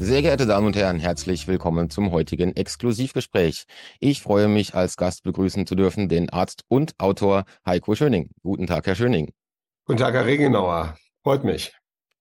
Sehr geehrte Damen und Herren, herzlich willkommen zum heutigen Exklusivgespräch. Ich freue mich, als Gast begrüßen zu dürfen den Arzt und Autor Heiko Schöning. Guten Tag, Herr Schöning. Guten Tag, Herr Regenauer. Freut mich.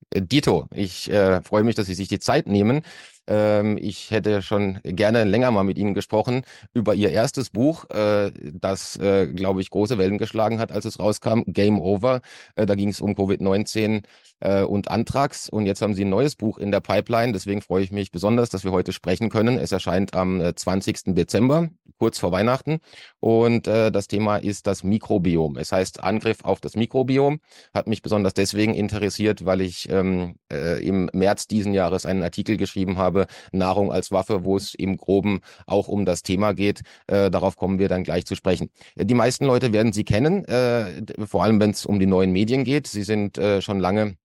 Äh, Dito, ich äh, freue mich, dass Sie sich die Zeit nehmen. Ähm, ich hätte schon gerne länger mal mit Ihnen gesprochen über Ihr erstes Buch, äh, das, äh, glaube ich, große Wellen geschlagen hat, als es rauskam, Game Over. Äh, da ging es um Covid-19 äh, und Antrax. Und jetzt haben Sie ein neues Buch in der Pipeline. Deswegen freue ich mich besonders, dass wir heute sprechen können. Es erscheint am äh, 20. Dezember, kurz vor Weihnachten. Und äh, das Thema ist das Mikrobiom. Es heißt Angriff auf das Mikrobiom. Hat mich besonders deswegen interessiert, weil ich ähm, äh, im März diesen Jahres einen Artikel geschrieben habe, Nahrung als Waffe, wo es im Groben auch um das Thema geht. Äh, darauf kommen wir dann gleich zu sprechen. Die meisten Leute werden Sie kennen, äh, vor allem wenn es um die neuen Medien geht. Sie sind äh, schon lange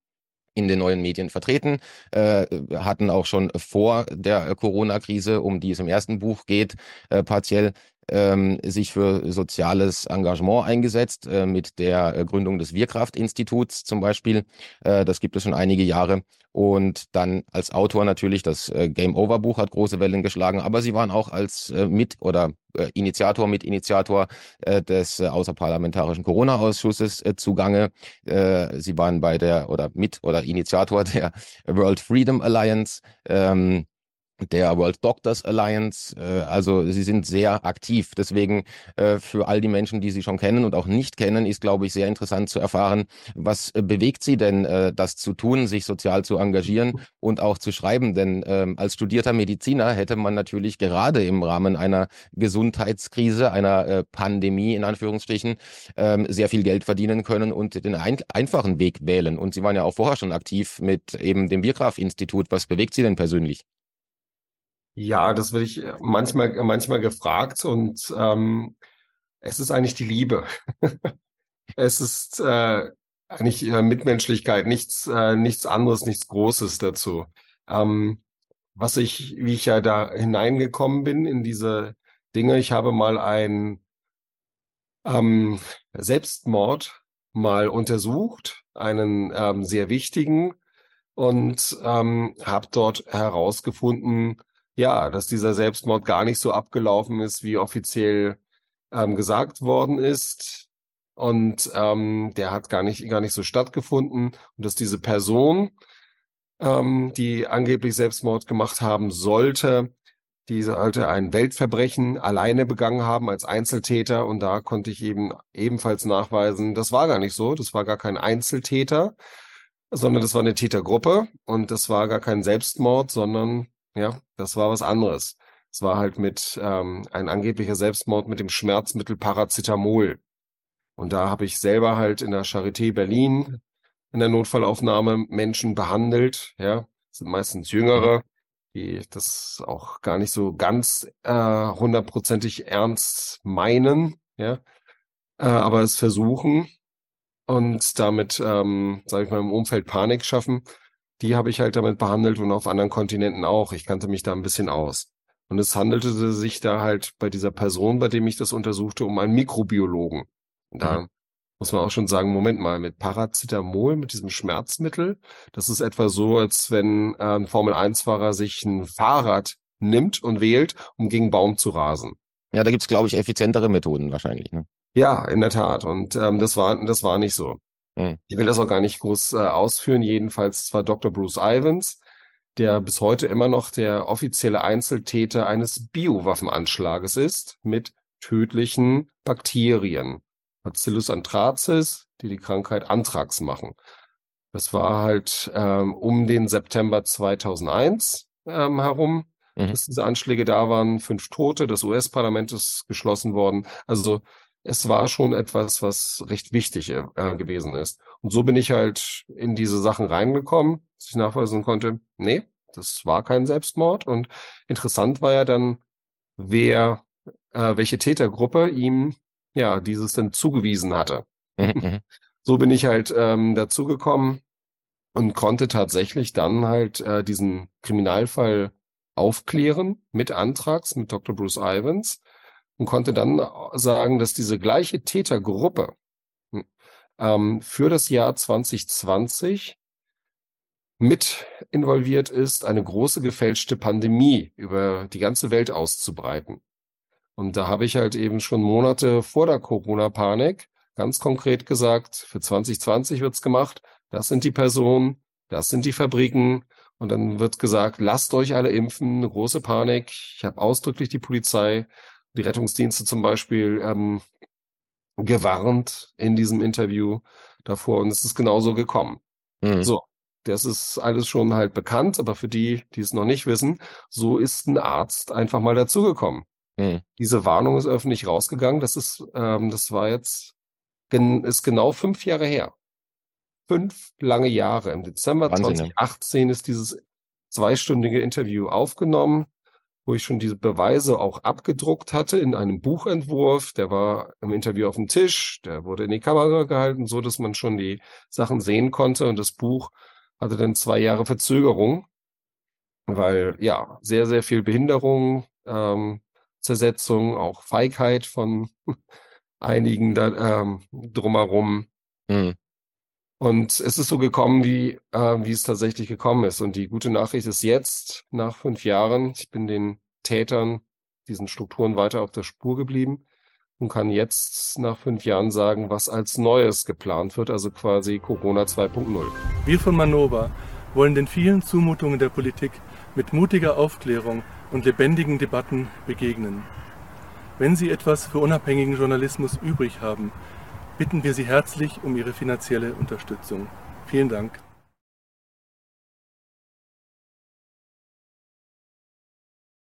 in den neuen Medien vertreten, äh, hatten auch schon vor der Corona-Krise, um die es im ersten Buch geht, äh, partiell ähm, sich für soziales Engagement eingesetzt, äh, mit der äh, Gründung des Wirkraft-Instituts zum Beispiel. Äh, das gibt es schon einige Jahre. Und dann als Autor natürlich, das äh, Game Over Buch hat große Wellen geschlagen, aber sie waren auch als äh, Mit- oder Initiator, Mitinitiator des außerparlamentarischen Corona-Ausschusses zugange. Sie waren bei der oder mit oder Initiator der World Freedom Alliance. Ähm, der World Doctors Alliance. Äh, also sie sind sehr aktiv. Deswegen äh, für all die Menschen, die sie schon kennen und auch nicht kennen, ist, glaube ich, sehr interessant zu erfahren, was äh, bewegt sie denn, äh, das zu tun, sich sozial zu engagieren und auch zu schreiben. Denn ähm, als studierter Mediziner hätte man natürlich gerade im Rahmen einer Gesundheitskrise, einer äh, Pandemie in Anführungsstrichen, ähm, sehr viel Geld verdienen können und den ein einfachen Weg wählen. Und sie waren ja auch vorher schon aktiv mit eben dem Biergraf-Institut. Was bewegt sie denn persönlich? Ja, das werde ich äh, manchmal, manchmal gefragt und ähm, es ist eigentlich die Liebe. es ist äh, eigentlich äh, Mitmenschlichkeit, nichts, äh, nichts anderes, nichts Großes dazu. Ähm, was ich, wie ich ja da hineingekommen bin in diese Dinge, ich habe mal einen ähm, Selbstmord mal untersucht, einen ähm, sehr wichtigen und ähm, habe dort herausgefunden, ja, dass dieser Selbstmord gar nicht so abgelaufen ist, wie offiziell ähm, gesagt worden ist. Und ähm, der hat gar nicht, gar nicht so stattgefunden. Und dass diese Person, ähm, die angeblich Selbstmord gemacht haben sollte, die sollte ein Weltverbrechen alleine begangen haben als Einzeltäter. Und da konnte ich eben ebenfalls nachweisen, das war gar nicht so. Das war gar kein Einzeltäter, sondern das war eine Tätergruppe. Und das war gar kein Selbstmord, sondern ja, das war was anderes. Es war halt mit ähm, ein angeblicher Selbstmord mit dem Schmerzmittel Paracetamol. Und da habe ich selber halt in der Charité Berlin in der Notfallaufnahme Menschen behandelt. Ja, das sind meistens Jüngere, die das auch gar nicht so ganz äh, hundertprozentig ernst meinen. Ja, äh, aber es versuchen und damit, ähm, sage ich mal, im Umfeld Panik schaffen die habe ich halt damit behandelt und auf anderen Kontinenten auch. Ich kannte mich da ein bisschen aus. Und es handelte sich da halt bei dieser Person, bei dem ich das untersuchte, um einen Mikrobiologen. Und da mhm. muss man auch schon sagen, Moment mal, mit Paracetamol, mit diesem Schmerzmittel, das ist etwa so, als wenn ein Formel-1-Fahrer sich ein Fahrrad nimmt und wählt, um gegen Baum zu rasen. Ja, da gibt's glaube ich, effizientere Methoden wahrscheinlich. Ne? Ja, in der Tat. Und ähm, das war das war nicht so. Mhm. Ich will das auch gar nicht groß äh, ausführen. Jedenfalls war Dr. Bruce Ivans, der bis heute immer noch der offizielle Einzeltäter eines Biowaffenanschlages ist mit tödlichen Bakterien. Bacillus anthracis, die die Krankheit Anthrax machen. Das war halt ähm, um den September 2001 ähm, herum, mhm. dass diese Anschläge da waren. Fünf Tote, das US-Parlament ist geschlossen worden. Also es war schon etwas, was recht wichtig äh, gewesen ist. Und so bin ich halt in diese Sachen reingekommen, dass ich nachweisen konnte, nee, das war kein Selbstmord. Und interessant war ja dann, wer, äh, welche Tätergruppe ihm ja dieses denn zugewiesen hatte. Mhm, mhm. so bin ich halt ähm, dazugekommen und konnte tatsächlich dann halt äh, diesen Kriminalfall aufklären mit Antrags, mit Dr. Bruce Ivans und konnte dann sagen, dass diese gleiche Tätergruppe hm, ähm, für das Jahr 2020 mit involviert ist, eine große gefälschte Pandemie über die ganze Welt auszubreiten. Und da habe ich halt eben schon Monate vor der Corona-Panik ganz konkret gesagt, für 2020 wird's gemacht, das sind die Personen, das sind die Fabriken. Und dann wird gesagt, lasst euch alle impfen, eine große Panik. Ich habe ausdrücklich die Polizei, die Rettungsdienste zum Beispiel ähm, gewarnt in diesem Interview davor und es ist genauso gekommen. Mhm. So, das ist alles schon halt bekannt, aber für die, die es noch nicht wissen, so ist ein Arzt einfach mal dazugekommen. Mhm. Diese Warnung ist öffentlich rausgegangen. Das ist, ähm, das war jetzt, gen, ist genau fünf Jahre her. Fünf lange Jahre. Im Dezember Wahnsinn, 2018 ist dieses zweistündige Interview aufgenommen, wo ich schon diese Beweise auch abgedruckt hatte in einem Buchentwurf. Der war im Interview auf dem Tisch, der wurde in die Kamera gehalten, so dass man schon die Sachen sehen konnte. Und das Buch hatte dann zwei Jahre Verzögerung, weil ja, sehr, sehr viel Behinderung, ähm, Zersetzung, auch Feigheit von einigen da, ähm, drumherum. Mhm. Und es ist so gekommen, wie, äh, wie es tatsächlich gekommen ist. Und die gute Nachricht ist jetzt, nach fünf Jahren, ich bin den Tätern, diesen Strukturen weiter auf der Spur geblieben und kann jetzt nach fünf Jahren sagen, was als Neues geplant wird, also quasi Corona 2.0. Wir von Manova wollen den vielen Zumutungen der Politik mit mutiger Aufklärung und lebendigen Debatten begegnen. Wenn Sie etwas für unabhängigen Journalismus übrig haben, bitten wir Sie herzlich um Ihre finanzielle Unterstützung. Vielen Dank.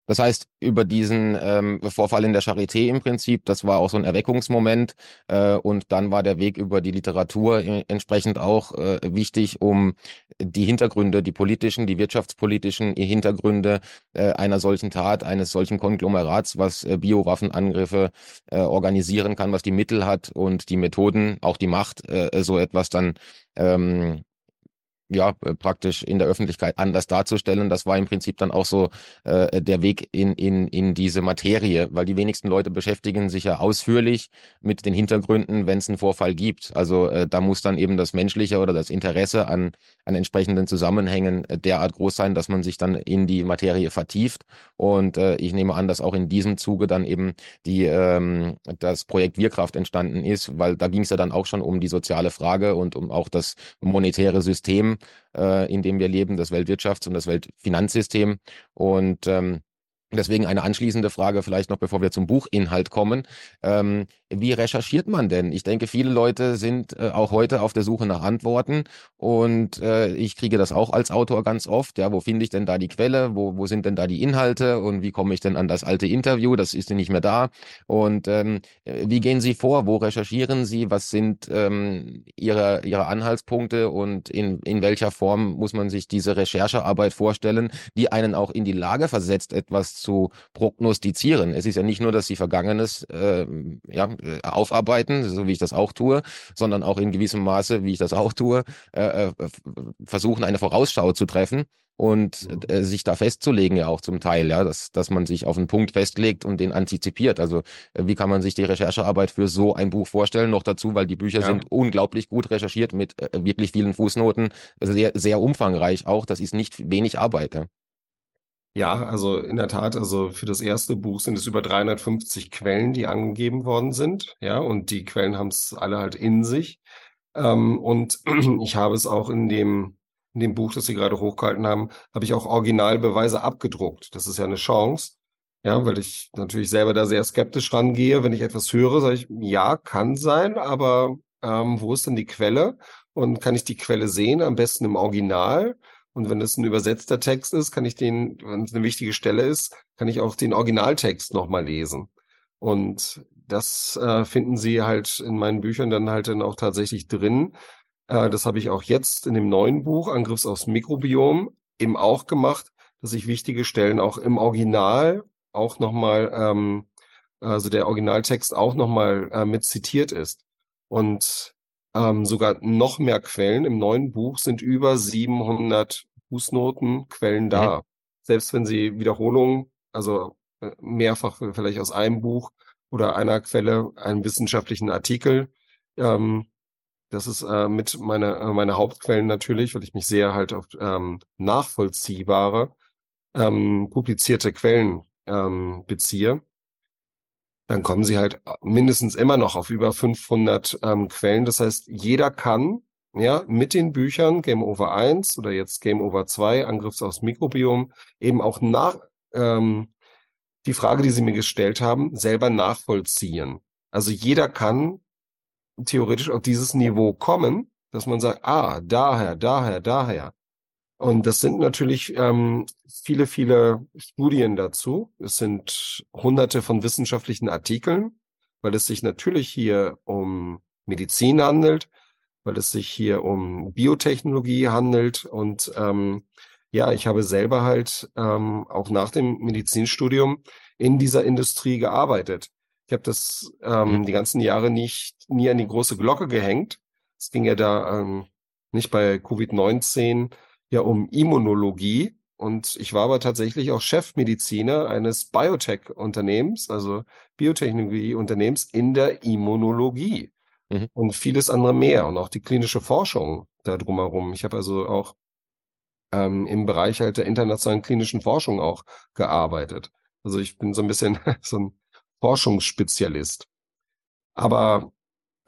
Das heißt, über diesen ähm, Vorfall in der Charité im Prinzip, das war auch so ein Erweckungsmoment. Äh, und dann war der Weg über die Literatur äh, entsprechend auch äh, wichtig, um die Hintergründe, die politischen, die wirtschaftspolitischen Hintergründe äh, einer solchen Tat, eines solchen Konglomerats, was äh, Biowaffenangriffe äh, organisieren kann, was die Mittel hat und die Methoden, auch die Macht, äh, so etwas dann ähm, ja, äh, praktisch in der Öffentlichkeit anders darzustellen. Das war im Prinzip dann auch so äh, der Weg in, in, in diese Materie, weil die wenigsten Leute beschäftigen sich ja ausführlich mit den Hintergründen, wenn es einen Vorfall gibt. Also äh, da muss dann eben das Menschliche oder das Interesse an, an entsprechenden Zusammenhängen äh, derart groß sein, dass man sich dann in die Materie vertieft. Und äh, ich nehme an, dass auch in diesem Zuge dann eben die, ähm, das Projekt Wirkraft entstanden ist, weil da ging es ja dann auch schon um die soziale Frage und um auch das monetäre System äh, in dem wir leben, das Weltwirtschafts- und das Weltfinanzsystem. Und ähm, Deswegen eine anschließende Frage vielleicht noch, bevor wir zum Buchinhalt kommen. Ähm, wie recherchiert man denn? Ich denke, viele Leute sind äh, auch heute auf der Suche nach Antworten und äh, ich kriege das auch als Autor ganz oft. Ja, wo finde ich denn da die Quelle? Wo, wo sind denn da die Inhalte? Und wie komme ich denn an das alte Interview? Das ist ja nicht mehr da. Und ähm, wie gehen Sie vor? Wo recherchieren Sie? Was sind ähm, Ihre, Ihre Anhaltspunkte und in, in welcher Form muss man sich diese Recherchearbeit vorstellen, die einen auch in die Lage versetzt, etwas zu prognostizieren. Es ist ja nicht nur, dass sie Vergangenes äh, ja, äh, aufarbeiten, so wie ich das auch tue, sondern auch in gewissem Maße, wie ich das auch tue, äh, äh versuchen, eine Vorausschau zu treffen und mhm. äh, sich da festzulegen ja auch zum Teil, ja, dass, dass man sich auf einen Punkt festlegt und den antizipiert. Also äh, wie kann man sich die Recherchearbeit für so ein Buch vorstellen? Noch dazu, weil die Bücher ja. sind unglaublich gut recherchiert mit äh, wirklich vielen Fußnoten, sehr, sehr umfangreich auch. Das ist nicht wenig Arbeit. Ja. Ja, also in der Tat, also für das erste Buch sind es über 350 Quellen, die angegeben worden sind. Ja, und die Quellen haben es alle halt in sich. Ähm, und ich habe es auch in dem, in dem Buch, das Sie gerade hochgehalten haben, habe ich auch Originalbeweise abgedruckt. Das ist ja eine Chance. Ja, weil ich natürlich selber da sehr skeptisch rangehe. Wenn ich etwas höre, sage ich, ja, kann sein, aber ähm, wo ist denn die Quelle? Und kann ich die Quelle sehen? Am besten im Original. Und wenn es ein übersetzter Text ist, kann ich den, wenn es eine wichtige Stelle ist, kann ich auch den Originaltext nochmal lesen. Und das äh, finden Sie halt in meinen Büchern dann halt dann auch tatsächlich drin. Äh, das habe ich auch jetzt in dem neuen Buch, Angriffs aufs Mikrobiom, eben auch gemacht, dass ich wichtige Stellen auch im Original auch nochmal, ähm, also der Originaltext auch nochmal äh, mit zitiert ist. Und ähm, sogar noch mehr Quellen. Im neuen Buch sind über 700 Fußnoten, Quellen da. Mhm. Selbst wenn Sie Wiederholungen, also äh, mehrfach vielleicht aus einem Buch oder einer Quelle, einen wissenschaftlichen Artikel ähm, Das ist äh, mit meiner äh, meine Hauptquellen natürlich, weil ich mich sehr halt auf ähm, nachvollziehbare ähm, publizierte Quellen ähm, beziehe. Dann kommen sie halt mindestens immer noch auf über 500 ähm, Quellen. Das heißt, jeder kann ja mit den Büchern Game Over 1 oder jetzt Game Over 2 Angriffs aufs Mikrobiom eben auch nach ähm, die Frage, die Sie mir gestellt haben, selber nachvollziehen. Also jeder kann theoretisch auf dieses Niveau kommen, dass man sagt, ah, daher, daher, daher. Und das sind natürlich ähm, viele, viele Studien dazu. Es sind hunderte von wissenschaftlichen Artikeln, weil es sich natürlich hier um Medizin handelt, weil es sich hier um Biotechnologie handelt. Und ähm, ja, ich habe selber halt ähm, auch nach dem Medizinstudium in dieser Industrie gearbeitet. Ich habe das ähm, mhm. die ganzen Jahre nicht nie an die große Glocke gehängt. Es ging ja da ähm, nicht bei Covid-19 ja um Immunologie. Und ich war aber tatsächlich auch Chefmediziner eines Biotech-Unternehmens, also Biotechnologie-Unternehmens in der Immunologie mhm. und vieles andere mehr und auch die klinische Forschung da drumherum. Ich habe also auch ähm, im Bereich halt der internationalen klinischen Forschung auch gearbeitet. Also ich bin so ein bisschen so ein Forschungsspezialist. Aber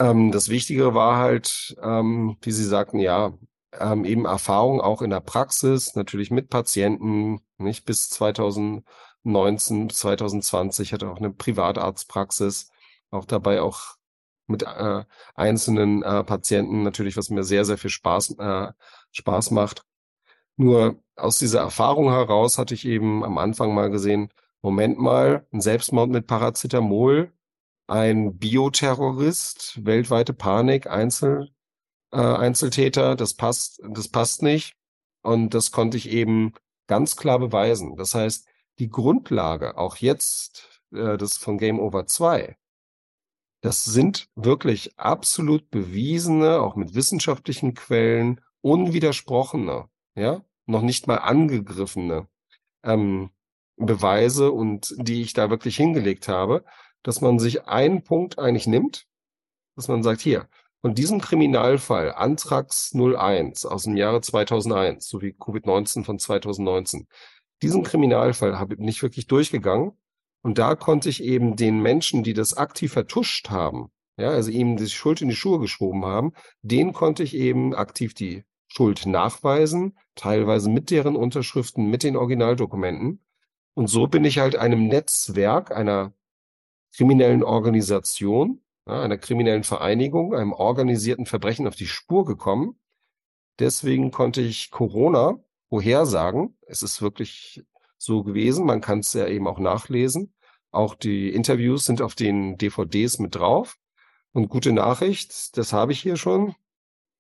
ähm, das Wichtige war halt, ähm, wie Sie sagten, ja, ähm, eben Erfahrung auch in der Praxis, natürlich mit Patienten, nicht bis 2019, 2020 hatte auch eine Privatarztpraxis, auch dabei auch mit äh, einzelnen äh, Patienten natürlich, was mir sehr, sehr viel Spaß, äh, Spaß macht. Nur aus dieser Erfahrung heraus hatte ich eben am Anfang mal gesehen, Moment mal, ein Selbstmord mit Paracetamol, ein Bioterrorist, weltweite Panik, Einzel, äh, Einzeltäter, das passt, das passt nicht. Und das konnte ich eben ganz klar beweisen. Das heißt, die Grundlage, auch jetzt, äh, das von Game Over 2, das sind wirklich absolut bewiesene, auch mit wissenschaftlichen Quellen, unwidersprochene, ja, noch nicht mal angegriffene ähm, Beweise und die ich da wirklich hingelegt habe, dass man sich einen Punkt eigentlich nimmt, dass man sagt, hier, von diesem Kriminalfall Antrax 01 aus dem Jahre 2001 sowie Covid-19 von 2019, diesen Kriminalfall habe ich nicht wirklich durchgegangen und da konnte ich eben den Menschen, die das aktiv vertuscht haben, ja, also ihm die Schuld in die Schuhe geschoben haben, denen konnte ich eben aktiv die Schuld nachweisen, teilweise mit deren Unterschriften, mit den Originaldokumenten. Und so bin ich halt einem Netzwerk, einer kriminellen Organisation, ja, einer kriminellen Vereinigung, einem organisierten Verbrechen auf die Spur gekommen. Deswegen konnte ich Corona vorhersagen. Es ist wirklich so gewesen. Man kann es ja eben auch nachlesen. Auch die Interviews sind auf den DVDs mit drauf. Und gute Nachricht, das habe ich hier schon.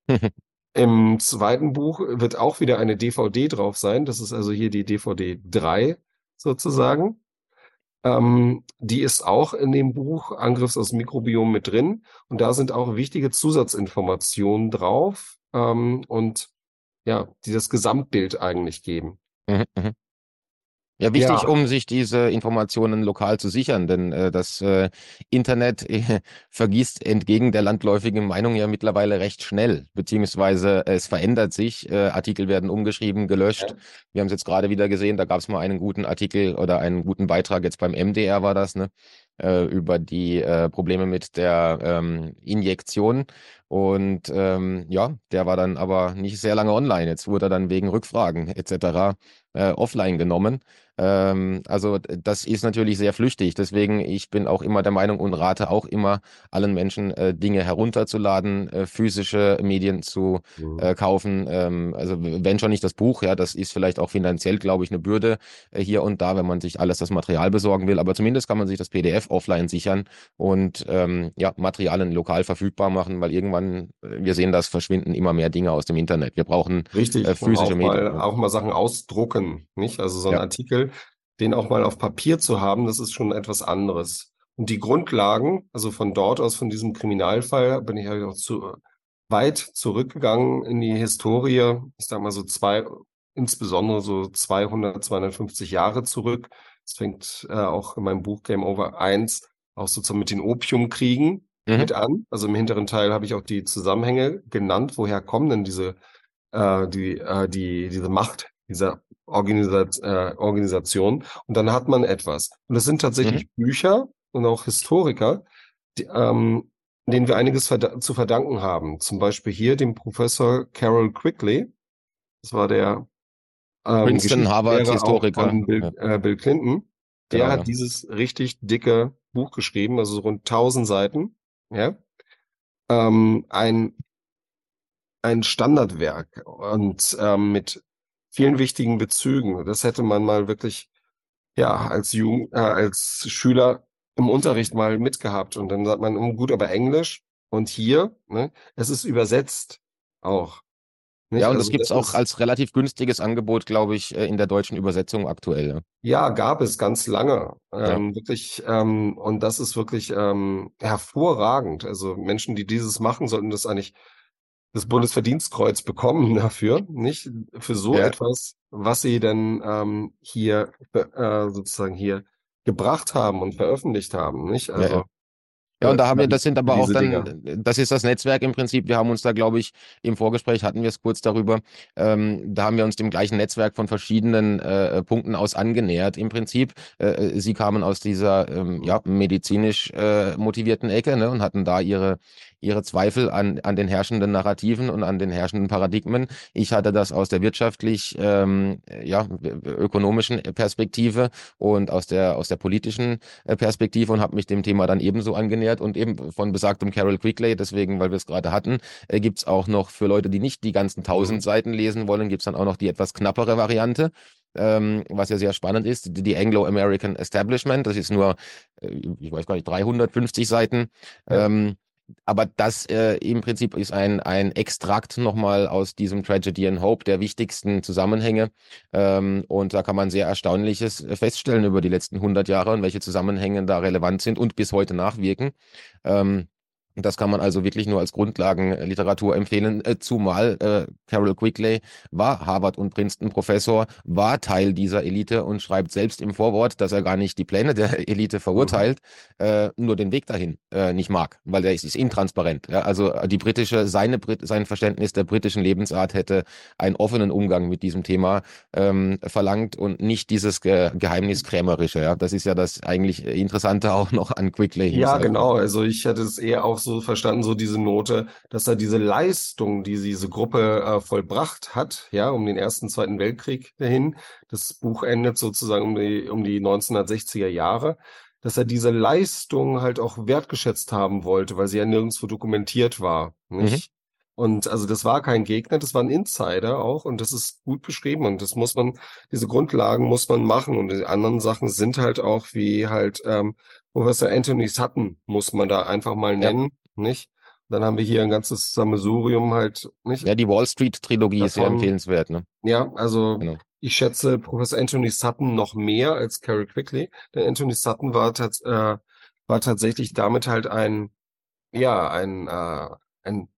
Im zweiten Buch wird auch wieder eine DVD drauf sein. Das ist also hier die DVD 3 sozusagen. Ähm, die ist auch in dem Buch Angriffs aus Mikrobiom mit drin. Und da sind auch wichtige Zusatzinformationen drauf ähm, und ja, die das Gesamtbild eigentlich geben. Mhm, mhm. Ja, wichtig, ja. um sich diese Informationen lokal zu sichern, denn äh, das äh, Internet äh, vergisst entgegen der landläufigen Meinung ja mittlerweile recht schnell, beziehungsweise es verändert sich, äh, Artikel werden umgeschrieben, gelöscht. Ja. Wir haben es jetzt gerade wieder gesehen, da gab es mal einen guten Artikel oder einen guten Beitrag, jetzt beim MDR war das, ne? Äh, über die äh, Probleme mit der ähm, Injektion. Und ähm, ja, der war dann aber nicht sehr lange online. Jetzt wurde er dann wegen Rückfragen etc. Äh, offline genommen. Ähm, also das ist natürlich sehr flüchtig. Deswegen, ich bin auch immer der Meinung und rate auch immer allen Menschen, äh, Dinge herunterzuladen, äh, physische Medien zu mhm. äh, kaufen. Ähm, also wenn schon nicht das Buch, ja, das ist vielleicht auch finanziell, glaube ich, eine Bürde äh, hier und da, wenn man sich alles das Material besorgen will. Aber zumindest kann man sich das PDF offline sichern und ähm, ja, Materialien lokal verfügbar machen, weil irgendwann, äh, wir sehen das, verschwinden immer mehr Dinge aus dem Internet. Wir brauchen Richtig, äh, physische auch Medien. Mal, auch mal Sachen ausdrucken, nicht? Also so ein ja. Artikel den auch mal auf Papier zu haben, das ist schon etwas anderes. Und die Grundlagen, also von dort aus, von diesem Kriminalfall, bin ich halt auch zu weit zurückgegangen in die Historie. Ich sag mal so zwei, insbesondere so 200, 250 Jahre zurück. Es fängt äh, auch in meinem Buch Game Over 1 auch sozusagen mit den Opiumkriegen mhm. mit an. Also im hinteren Teil habe ich auch die Zusammenhänge genannt, woher kommen denn diese, äh, die, äh, die, diese Macht dieser Organisat äh, Organisation. Und dann hat man etwas. Und das sind tatsächlich mhm. Bücher und auch Historiker, die, ähm, denen wir einiges verda zu verdanken haben. Zum Beispiel hier dem Professor Carol Quigley. Das war der ähm, Princeton Harvard Historiker von Bill, äh, Bill Clinton. Der genau, hat ja. dieses richtig dicke Buch geschrieben, also so rund 1000 Seiten. Ja, ähm, ein ein Standardwerk und ähm, mit vielen wichtigen Bezügen. Das hätte man mal wirklich ja als Jugend, äh, als Schüler im Unterricht mal mitgehabt und dann sagt man, oh, gut, aber Englisch und hier, ne, es ist übersetzt auch. Nicht? Ja, und also, das gibt es auch als relativ günstiges Angebot, glaube ich, äh, in der deutschen Übersetzung aktuell. Ja, gab es ganz lange. Ähm, ja. Wirklich, ähm, und das ist wirklich ähm, hervorragend. Also Menschen, die dieses machen, sollten das eigentlich das Bundesverdienstkreuz bekommen dafür, nicht? Für so ja. etwas, was sie denn ähm, hier äh, sozusagen hier gebracht haben und veröffentlicht haben, nicht? Also ja, ja, und da haben wir, das sind aber auch dann, Dinger. das ist das Netzwerk im Prinzip. Wir haben uns da, glaube ich, im Vorgespräch hatten wir es kurz darüber. Ähm, da haben wir uns dem gleichen Netzwerk von verschiedenen äh, Punkten aus angenähert. Im Prinzip, äh, sie kamen aus dieser ähm, ja, medizinisch äh, motivierten Ecke ne, und hatten da ihre ihre Zweifel an, an den herrschenden Narrativen und an den herrschenden Paradigmen. Ich hatte das aus der wirtschaftlich, ähm, ja, ökonomischen Perspektive und aus der, aus der politischen äh, Perspektive und habe mich dem Thema dann ebenso angenähert und eben von besagtem Carol Quigley, deswegen, weil wir es gerade hatten, äh, gibt's auch noch für Leute, die nicht die ganzen tausend mhm. Seiten lesen wollen, gibt's dann auch noch die etwas knappere Variante ähm, was ja sehr spannend ist, die, die Anglo-American Establishment, das ist nur, äh, ich weiß gar nicht, 350 Seiten. Ja. Ähm, aber das äh, im Prinzip ist ein, ein Extrakt nochmal aus diesem Tragedy and Hope der wichtigsten Zusammenhänge. Ähm, und da kann man sehr Erstaunliches feststellen über die letzten 100 Jahre und welche Zusammenhänge da relevant sind und bis heute nachwirken. Ähm, das kann man also wirklich nur als Grundlagenliteratur empfehlen, äh, zumal äh, Carol Quigley war Harvard- und Princeton-Professor, war Teil dieser Elite und schreibt selbst im Vorwort, dass er gar nicht die Pläne der Elite verurteilt, mhm. äh, nur den Weg dahin äh, nicht mag, weil der ist, ist intransparent. Ja? Also die britische, seine, sein Verständnis der britischen Lebensart hätte einen offenen Umgang mit diesem Thema ähm, verlangt und nicht dieses Ge Geheimniskrämerische. Ja? Das ist ja das eigentlich Interessante auch noch an Quigley. Ja, genau. Also ich hätte es eher auch so verstanden, so diese Note, dass er diese Leistung, die diese Gruppe äh, vollbracht hat, ja, um den Ersten, Zweiten Weltkrieg dahin, das Buch endet sozusagen um die, um die 1960er Jahre, dass er diese Leistung halt auch wertgeschätzt haben wollte, weil sie ja nirgendwo dokumentiert war, nicht? Mhm. Und also das war kein Gegner, das war ein Insider auch und das ist gut beschrieben und das muss man, diese Grundlagen muss man machen und die anderen Sachen sind halt auch wie halt ähm, Professor Anthony Sutton muss man da einfach mal nennen, ja. nicht? Dann haben wir hier ein ganzes Sammelsurium halt, nicht? Ja, die Wall Street Trilogie ist sehr empfehlenswert, ne? Ja, also genau. ich schätze Professor Anthony Sutton noch mehr als Carol Quickly, denn Anthony Sutton war, tats äh, war tatsächlich damit halt ein, ja, ein, äh, ein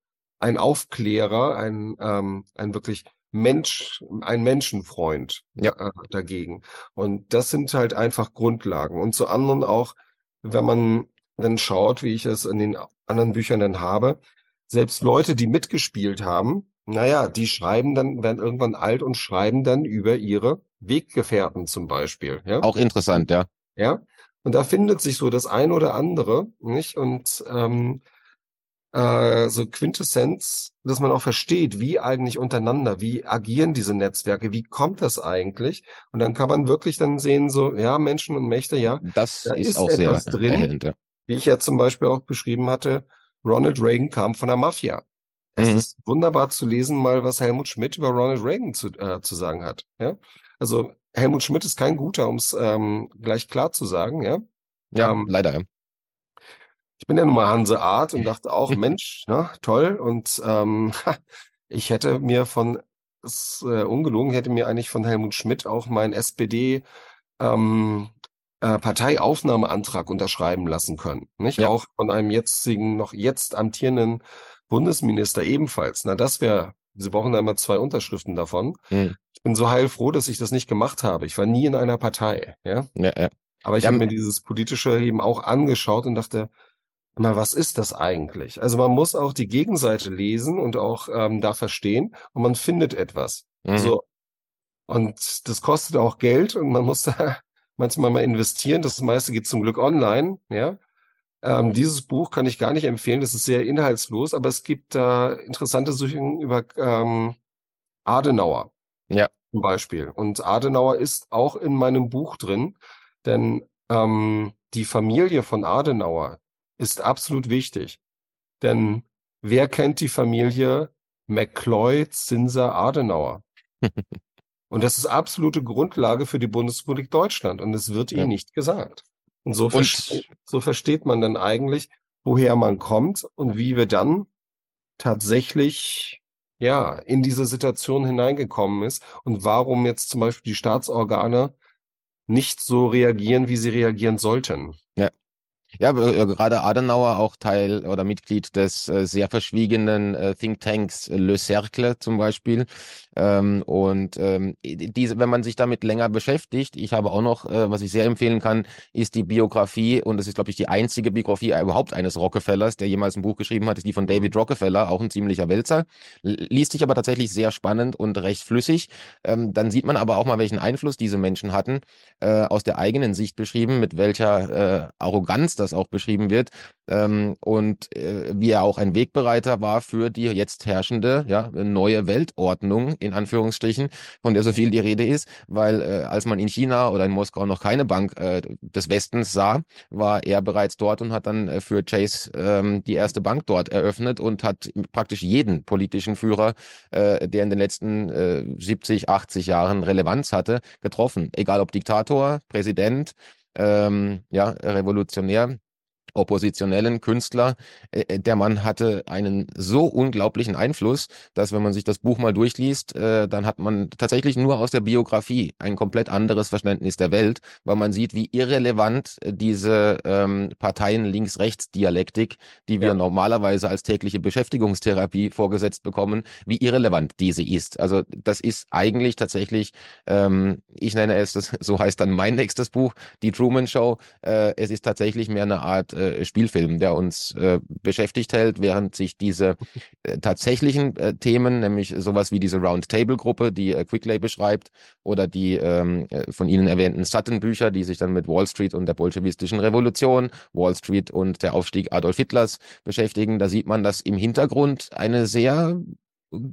ein Aufklärer, ein, ähm, ein wirklich Mensch, ein Menschenfreund ja. äh, dagegen. Und das sind halt einfach Grundlagen. Und zu anderen auch, wenn man dann schaut, wie ich es in den anderen Büchern dann habe, selbst Leute, die mitgespielt haben, naja, die schreiben dann, werden irgendwann alt und schreiben dann über ihre Weggefährten zum Beispiel. Ja? Auch interessant, ja. Ja. Und da findet sich so das ein oder andere, nicht? Und ähm, äh, so Quintessenz, dass man auch versteht, wie eigentlich untereinander, wie agieren diese Netzwerke, wie kommt das eigentlich? Und dann kann man wirklich dann sehen, so, ja, Menschen und Mächte, ja, das da ist, ist auch etwas sehr drin, erhellend, wie ich ja zum Beispiel auch beschrieben hatte, Ronald Reagan kam von der Mafia. Es mhm. ist wunderbar zu lesen, mal was Helmut Schmidt über Ronald Reagan zu, äh, zu sagen hat. Ja? Also Helmut Schmidt ist kein guter, um es ähm, gleich klar zu sagen, ja. Ja, ähm, leider. Ich bin ja nun mal Hanseart und dachte auch, Mensch, ne, toll. Und ähm, ich hätte mir von, ist äh, ungelogen, hätte mir eigentlich von Helmut Schmidt auch mein SPD ähm, äh, Parteiaufnahmeantrag unterschreiben lassen können. Nicht? Ja. Auch von einem jetzigen, noch jetzt amtierenden Bundesminister ebenfalls. Na, das wäre, Sie brauchen einmal zwei Unterschriften davon. Mhm. Ich bin so heilfroh, dass ich das nicht gemacht habe. Ich war nie in einer Partei. Ja. ja, ja. Aber ich ja, habe mir dieses politische eben auch angeschaut und dachte, na, was ist das eigentlich? Also man muss auch die Gegenseite lesen und auch ähm, da verstehen und man findet etwas. Mhm. So. Und das kostet auch Geld und man muss da manchmal mal investieren. Das meiste geht zum Glück online, ja. Ähm, dieses Buch kann ich gar nicht empfehlen, das ist sehr inhaltslos, aber es gibt da äh, interessante Suchen über ähm, Adenauer. Ja. Zum Beispiel. Und Adenauer ist auch in meinem Buch drin, denn ähm, die Familie von Adenauer ist absolut wichtig. Denn wer kennt die Familie McCloy, Zinser, Adenauer? Und das ist absolute Grundlage für die Bundesrepublik Deutschland. Und es wird Ja. ihnen nicht gesagt. Und so, Und- so versteht man dann eigentlich, woher man kommt und wie wir dann tatsächlich ja in diese Situation hineingekommen ist und warum jetzt zum Beispiel die Staatsorgane nicht so reagieren, wie sie reagieren sollten. Ja, aber, äh, gerade Adenauer auch Teil oder Mitglied des äh, sehr verschwiegenen äh, Thinktanks Le Cercle zum Beispiel. Ähm, und ähm, diese, wenn man sich damit länger beschäftigt, ich habe auch noch, was ich sehr empfehlen kann, ist die Biografie, und das ist, glaube ich, die einzige Biografie überhaupt eines Rockefellers, der jemals ein Buch geschrieben hat, ist die von David Rockefeller, auch ein ziemlicher Wälzer. Liest sich aber tatsächlich sehr spannend und recht flüssig. Ähm, dann sieht man aber auch mal, welchen Einfluss diese Menschen hatten, aus der eigenen Sicht beschrieben, mit welcher Arroganz das auch beschrieben wird ähm, und äh, wie er auch ein Wegbereiter war für die jetzt herrschende ja, neue Weltordnung, in Anführungsstrichen, von der so viel die Rede ist, weil äh, als man in China oder in Moskau noch keine Bank äh, des Westens sah, war er bereits dort und hat dann äh, für Chase ähm, die erste Bank dort eröffnet und hat praktisch jeden politischen Führer, äh, der in den letzten äh, 70, 80 Jahren Relevanz hatte, getroffen. Egal ob Diktator, Präsident, ähm, ja, Revolutionär, oppositionellen Künstler. Äh, der Mann hatte einen so unglaublichen Einfluss, dass wenn man sich das Buch mal durchliest, äh, dann hat man tatsächlich nur aus der Biografie ein komplett anderes Verständnis der Welt, weil man sieht, wie irrelevant äh, diese ähm, Parteien-Links-Rechts-Dialektik, die wir Ja. normalerweise als tägliche Beschäftigungstherapie vorgesetzt bekommen, wie irrelevant diese ist. Also das ist eigentlich tatsächlich, ähm, ich nenne es, das, so heißt dann mein nächstes Buch, die Truman Show. Äh, es ist tatsächlich mehr eine Art äh, Spielfilm, der uns äh, beschäftigt hält, während sich diese äh, tatsächlichen äh, Themen, nämlich sowas wie diese Roundtable-Gruppe, die äh, Quickley beschreibt, oder die ähm, äh, von Ihnen erwähnten Sutton-Bücher, die sich dann mit Wall Street und der bolschewistischen Revolution, Wall Street und der Aufstieg Adolf Hitlers beschäftigen, da sieht man, dass im Hintergrund eine sehr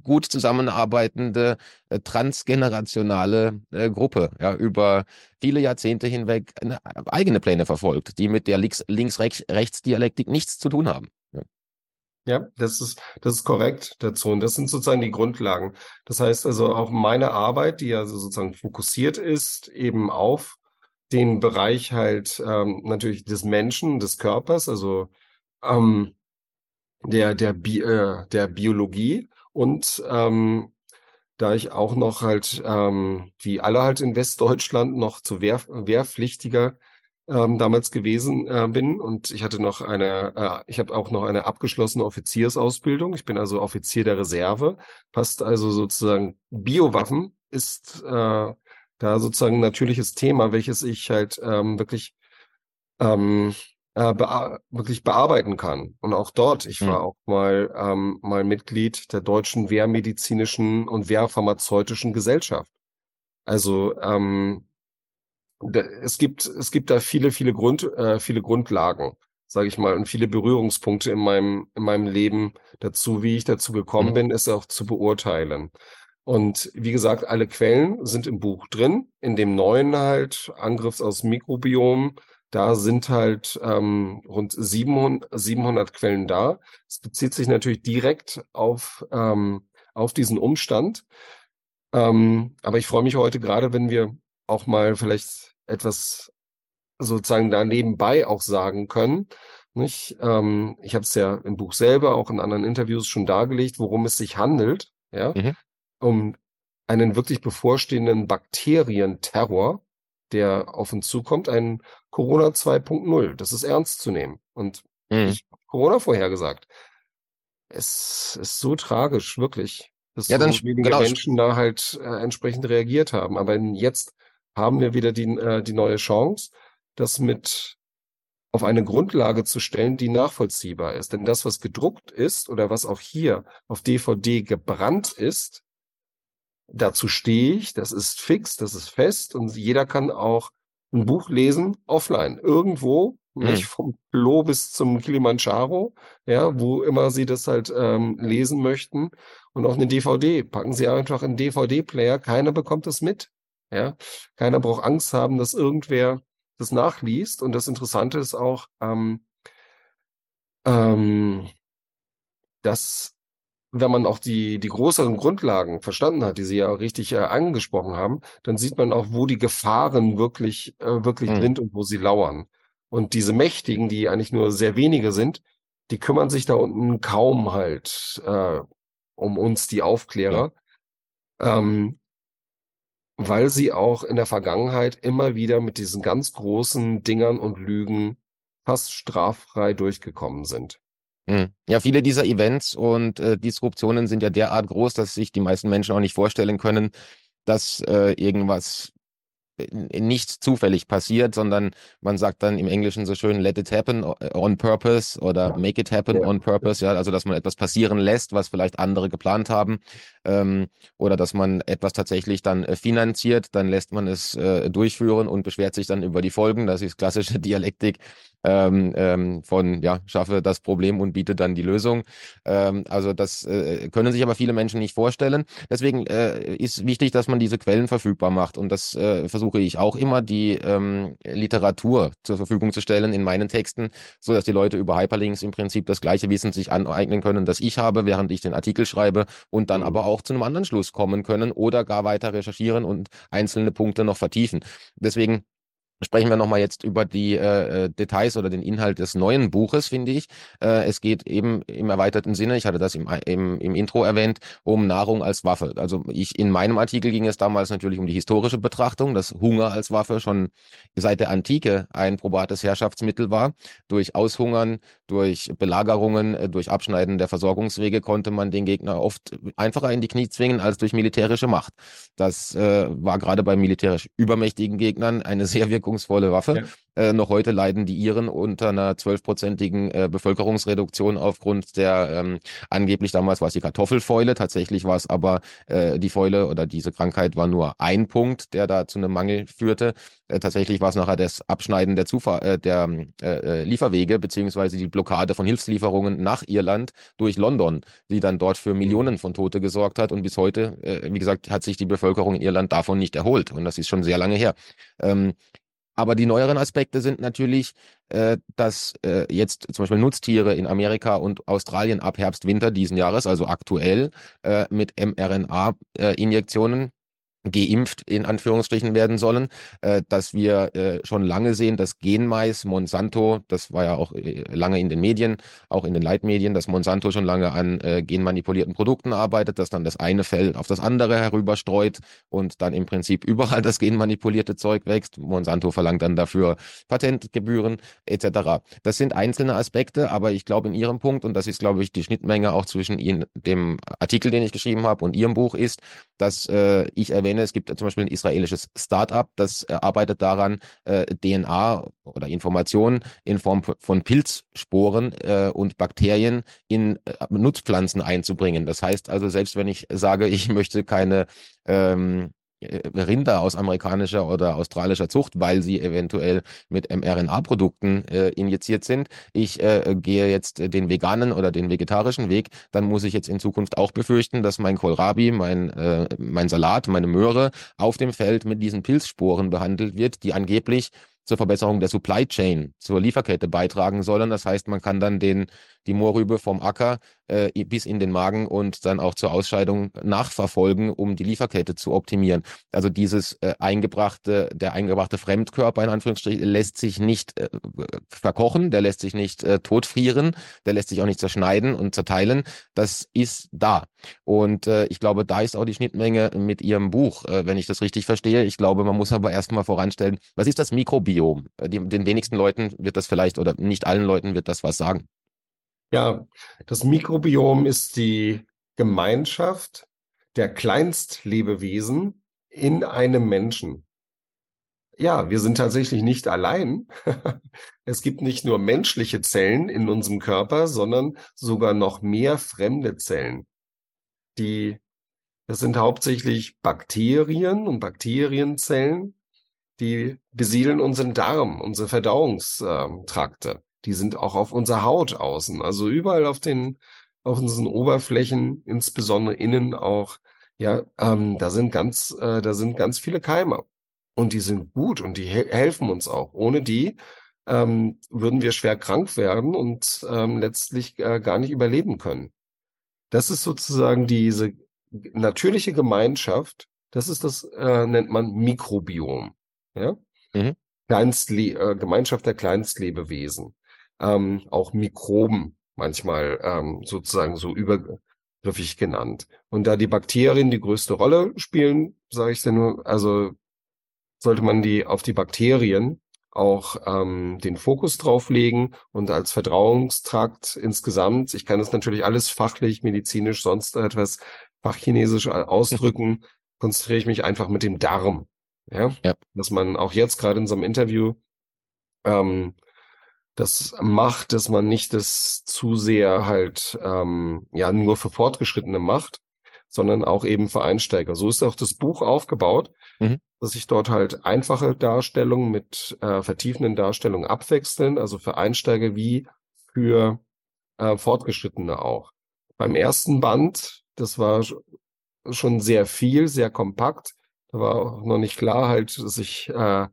gut zusammenarbeitende äh, transgenerationale äh, Gruppe ja, über viele Jahrzehnte hinweg eine, eigene Pläne verfolgt, die mit der Links-Rechts-Dialektik nichts zu tun haben. Ja. Das ist, das ist korrekt dazu. Und das sind sozusagen die Grundlagen. Das heißt also auch meine Arbeit, die ja so sozusagen fokussiert ist, eben auf den Bereich halt ähm, natürlich des Menschen, des Körpers, also ähm, der, der, Bi äh, der Biologie und ähm, da ich auch noch halt, ähm, wie alle halt in Westdeutschland, noch zu Wehr, Wehrpflichtiger ähm, damals gewesen äh, bin und ich hatte noch eine, äh, ich habe auch noch eine abgeschlossene Offiziersausbildung. Ich bin also Offizier der Reserve, passt also sozusagen Biowaffen ist äh, da sozusagen ein natürliches Thema, welches ich halt ähm, wirklich ähm, äh, bea wirklich bearbeiten kann. Und auch dort, ich war Mhm. auch mal ähm, mal Mitglied der Deutschen Wehrmedizinischen und Wehrpharmazeutischen Gesellschaft. Also ähm, da, es gibt es gibt da viele viele Grund äh, viele Grundlagen, sage ich mal, und viele Berührungspunkte in meinem in meinem Leben dazu, wie ich dazu gekommen Mhm. bin, es auch zu beurteilen. Und wie gesagt, alle Quellen sind im Buch drin. In dem neuen halt Angriffs aus Mikrobiom, da sind halt ähm, rund 700, 700 Quellen da. Es bezieht sich natürlich direkt auf ähm, auf diesen Umstand. Ähm, aber ich freue mich heute gerade, wenn wir auch mal vielleicht etwas sozusagen da nebenbei auch sagen können. Nicht? Ähm, ich habe es ja im Buch selber, auch in anderen Interviews schon dargelegt, worum es sich handelt, ja, Mhm. um einen wirklich bevorstehenden Bakterienterror, der auf uns zukommt, ein Corona 2.0. Das ist ernst zu nehmen. Und Mhm. Corona vorhergesagt. Es ist so tragisch, wirklich, dass Ja, dann so wenige genau, sch- Menschen da halt äh, entsprechend reagiert haben. Aber jetzt haben wir wieder die, äh, die neue Chance, das mit auf eine Grundlage zu stellen, die nachvollziehbar ist. Denn das, was gedruckt ist oder was auch hier auf DVD gebrannt ist, dazu stehe ich, das ist fix, das ist fest und jeder kann auch ein Buch lesen offline, irgendwo, mhm. nicht vom Klo bis zum Kilimanjaro, ja, wo immer sie das halt ähm, lesen möchten und auch eine DVD. Packen sie einfach in DVD-Player, keiner bekommt das mit. Ja, keiner braucht Angst haben, dass irgendwer das nachliest. Und das Interessante ist auch, ähm, ähm, dass wenn man auch die, die größeren Grundlagen verstanden hat, die Sie ja richtig äh, angesprochen haben, dann sieht man auch, wo die Gefahren wirklich, äh, wirklich mhm. sind und wo sie lauern. Und diese Mächtigen, die eigentlich nur sehr wenige sind, die kümmern sich da unten kaum halt äh, um uns, die Aufklärer. Ja. Ähm, weil sie auch in der Vergangenheit immer wieder mit diesen ganz großen Dingern und Lügen fast straffrei durchgekommen sind. Hm. Ja, viele dieser Events und äh, Disruptionen sind ja derart groß, dass sich die meisten Menschen auch nicht vorstellen können, dass äh, irgendwas nicht zufällig passiert, sondern man sagt dann im Englischen so schön, let it happen on purpose oder make it happen on purpose, ja, also dass man etwas passieren lässt, was vielleicht andere geplant haben, ähm, oder dass man etwas tatsächlich dann äh, finanziert, dann lässt man es äh, durchführen und beschwert sich dann über die Folgen. Das ist klassische Dialektik ähm, ähm, von, ja, schaffe das Problem und biete dann die Lösung. Ähm, also das äh, können sich aber viele Menschen nicht vorstellen. Deswegen äh, ist wichtig, dass man diese Quellen verfügbar macht und das äh, versuche ich auch immer, die ähm, Literatur zur Verfügung zu stellen in meinen Texten, so dass die Leute über Hyperlinks im Prinzip das gleiche Wissen sich aneignen können, das ich habe, während ich den Artikel schreibe und dann mhm. aber auch zu einem anderen Schluss kommen können oder gar weiter recherchieren und einzelne Punkte noch vertiefen. Deswegen Sprechen wir nochmal jetzt über die äh, äh, Details oder den Inhalt des neuen Buches, finde ich. Äh, es geht eben im erweiterten Sinne, ich hatte das im, im, im Intro erwähnt, um Nahrung als Waffe. Also ich in meinem Artikel ging es damals natürlich um die historische Betrachtung, dass Hunger als Waffe schon seit der Antike ein probates Herrschaftsmittel war. Durch Aushungern, durch Belagerungen, äh, durch Abschneiden der Versorgungswege konnte man den Gegner oft einfacher in die Knie zwingen als durch militärische Macht. Das äh, war gerade bei militärisch übermächtigen Gegnern eine sehr wirkungsvolle wirkungsvolle Waffe. Ja. Äh, noch heute leiden die Iren unter einer zwölfprozentigen äh, Bevölkerungsreduktion aufgrund der ähm, angeblich damals war es die Kartoffelfäule. Tatsächlich war es aber äh, die Fäule oder diese Krankheit war nur ein Punkt, der da zu einem Mangel führte. Äh, tatsächlich war es nachher das Abschneiden der, Zufahr äh, der äh, Lieferwege beziehungsweise die Blockade von Hilfslieferungen nach Irland durch London, die dann dort für Millionen von Tote gesorgt hat. Und bis heute, wie gesagt, hat sich die Bevölkerung in Irland davon nicht erholt. Und das ist schon sehr lange her. Ähm, aber die neueren Aspekte sind natürlich, äh, dass äh, jetzt zum Beispiel Nutztiere in Amerika und Australien ab Herbst, Winter diesen Jahres, also aktuell, äh, mit mRNA-Injektionen geimpft in Anführungsstrichen werden sollen, äh, dass wir äh, schon lange sehen, dass Genmais, Monsanto, das war ja auch äh, lange in den Medien, auch in den Leitmedien, dass Monsanto schon lange an äh, genmanipulierten Produkten arbeitet, dass dann das eine Feld auf das andere herüberstreut und dann im Prinzip überall das genmanipulierte Zeug wächst. Monsanto verlangt dann dafür Patentgebühren etc. Das sind einzelne Aspekte, aber ich glaube in Ihrem Punkt, und das ist glaube ich die Schnittmenge auch zwischen Ihnen, dem Artikel, den ich geschrieben habe und Ihrem Buch ist, dass äh, ich erwähne, erwähne, es gibt zum Beispiel ein israelisches Startup, das arbeitet daran, äh, DNA oder Informationen in Form von Pilzsporen äh, und Bakterien in äh, Nutzpflanzen einzubringen. Das heißt also, selbst wenn ich sage, ich möchte keine ähm, äh, Rinder aus amerikanischer oder australischer Zucht, weil sie eventuell mit mRNA-Produkten äh, injiziert sind. Ich äh, gehe jetzt den veganen oder den vegetarischen Weg, dann muss ich jetzt in Zukunft auch befürchten, dass mein Kohlrabi, mein, äh, mein Salat, meine Möhre auf dem Feld mit diesen Pilzsporen behandelt wird, die angeblich zur Verbesserung der Supply Chain, zur Lieferkette beitragen sollen. Das heißt, man kann dann den, die Moorrübe vom Acker äh, bis in den Magen und dann auch zur Ausscheidung nachverfolgen, um die Lieferkette zu optimieren. Also dieses äh, eingebrachte, der eingebrachte Fremdkörper in Anführungsstrichen lässt sich nicht äh, verkochen, der lässt sich nicht äh, totfrieren, der lässt sich auch nicht zerschneiden und zerteilen. Das ist da. Und äh, ich glaube, da ist auch die Schnittmenge mit Ihrem Buch, äh, wenn ich das richtig verstehe. Ich glaube, man muss aber erstmal voranstellen, was ist das Mikrobiom? Äh, den wenigsten Leuten wird das vielleicht oder nicht allen Leuten wird das was sagen. Ja, das Mikrobiom ist die Gemeinschaft der Kleinstlebewesen in einem Menschen. ja, wir sind tatsächlich nicht allein. es gibt nicht nur menschliche Zellen in unserem Körper, sondern sogar noch mehr fremde Zellen. Die, das sind hauptsächlich Bakterien und Bakterienzellen, die besiedeln unseren Darm, unsere Verdauungstrakte. Die sind auch auf unserer Haut außen, also überall auf den, auf unseren Oberflächen, insbesondere innen auch. Ja, ähm, da sind ganz, äh, da sind ganz viele Keime. Und die sind gut und die he helfen uns auch. Ohne die ähm, würden wir schwer krank werden und ähm, letztlich äh, gar nicht überleben können. Das ist sozusagen diese natürliche Gemeinschaft. Das ist das, äh, nennt man Mikrobiom. Ja? Mhm. Kleinstle äh, Gemeinschaft der Kleinstlebewesen. Ähm, auch Mikroben manchmal ähm, sozusagen so übergriffig genannt. Und da die Bakterien die größte Rolle spielen, sage ich dir nur, also sollte man die auf die Bakterien auch ähm, den Fokus drauflegen und als Verdauungstrakt insgesamt, ich kann das natürlich alles fachlich, medizinisch, sonst etwas fachchinesisch ausdrücken, konzentriere ich mich einfach mit dem Darm. Ja? ja. Dass man auch jetzt gerade in so einem Interview ähm, das macht, dass man nicht das zu sehr halt ähm, ja nur für Fortgeschrittene macht, sondern auch eben für Einsteiger. So ist auch das Buch aufgebaut, mhm. dass sich dort halt einfache Darstellungen mit äh, vertiefenden Darstellungen abwechseln, also für Einsteiger wie für äh, Fortgeschrittene auch. Beim ersten Band, das war schon sehr viel, sehr kompakt. Da war auch noch nicht klar halt, dass ich äh,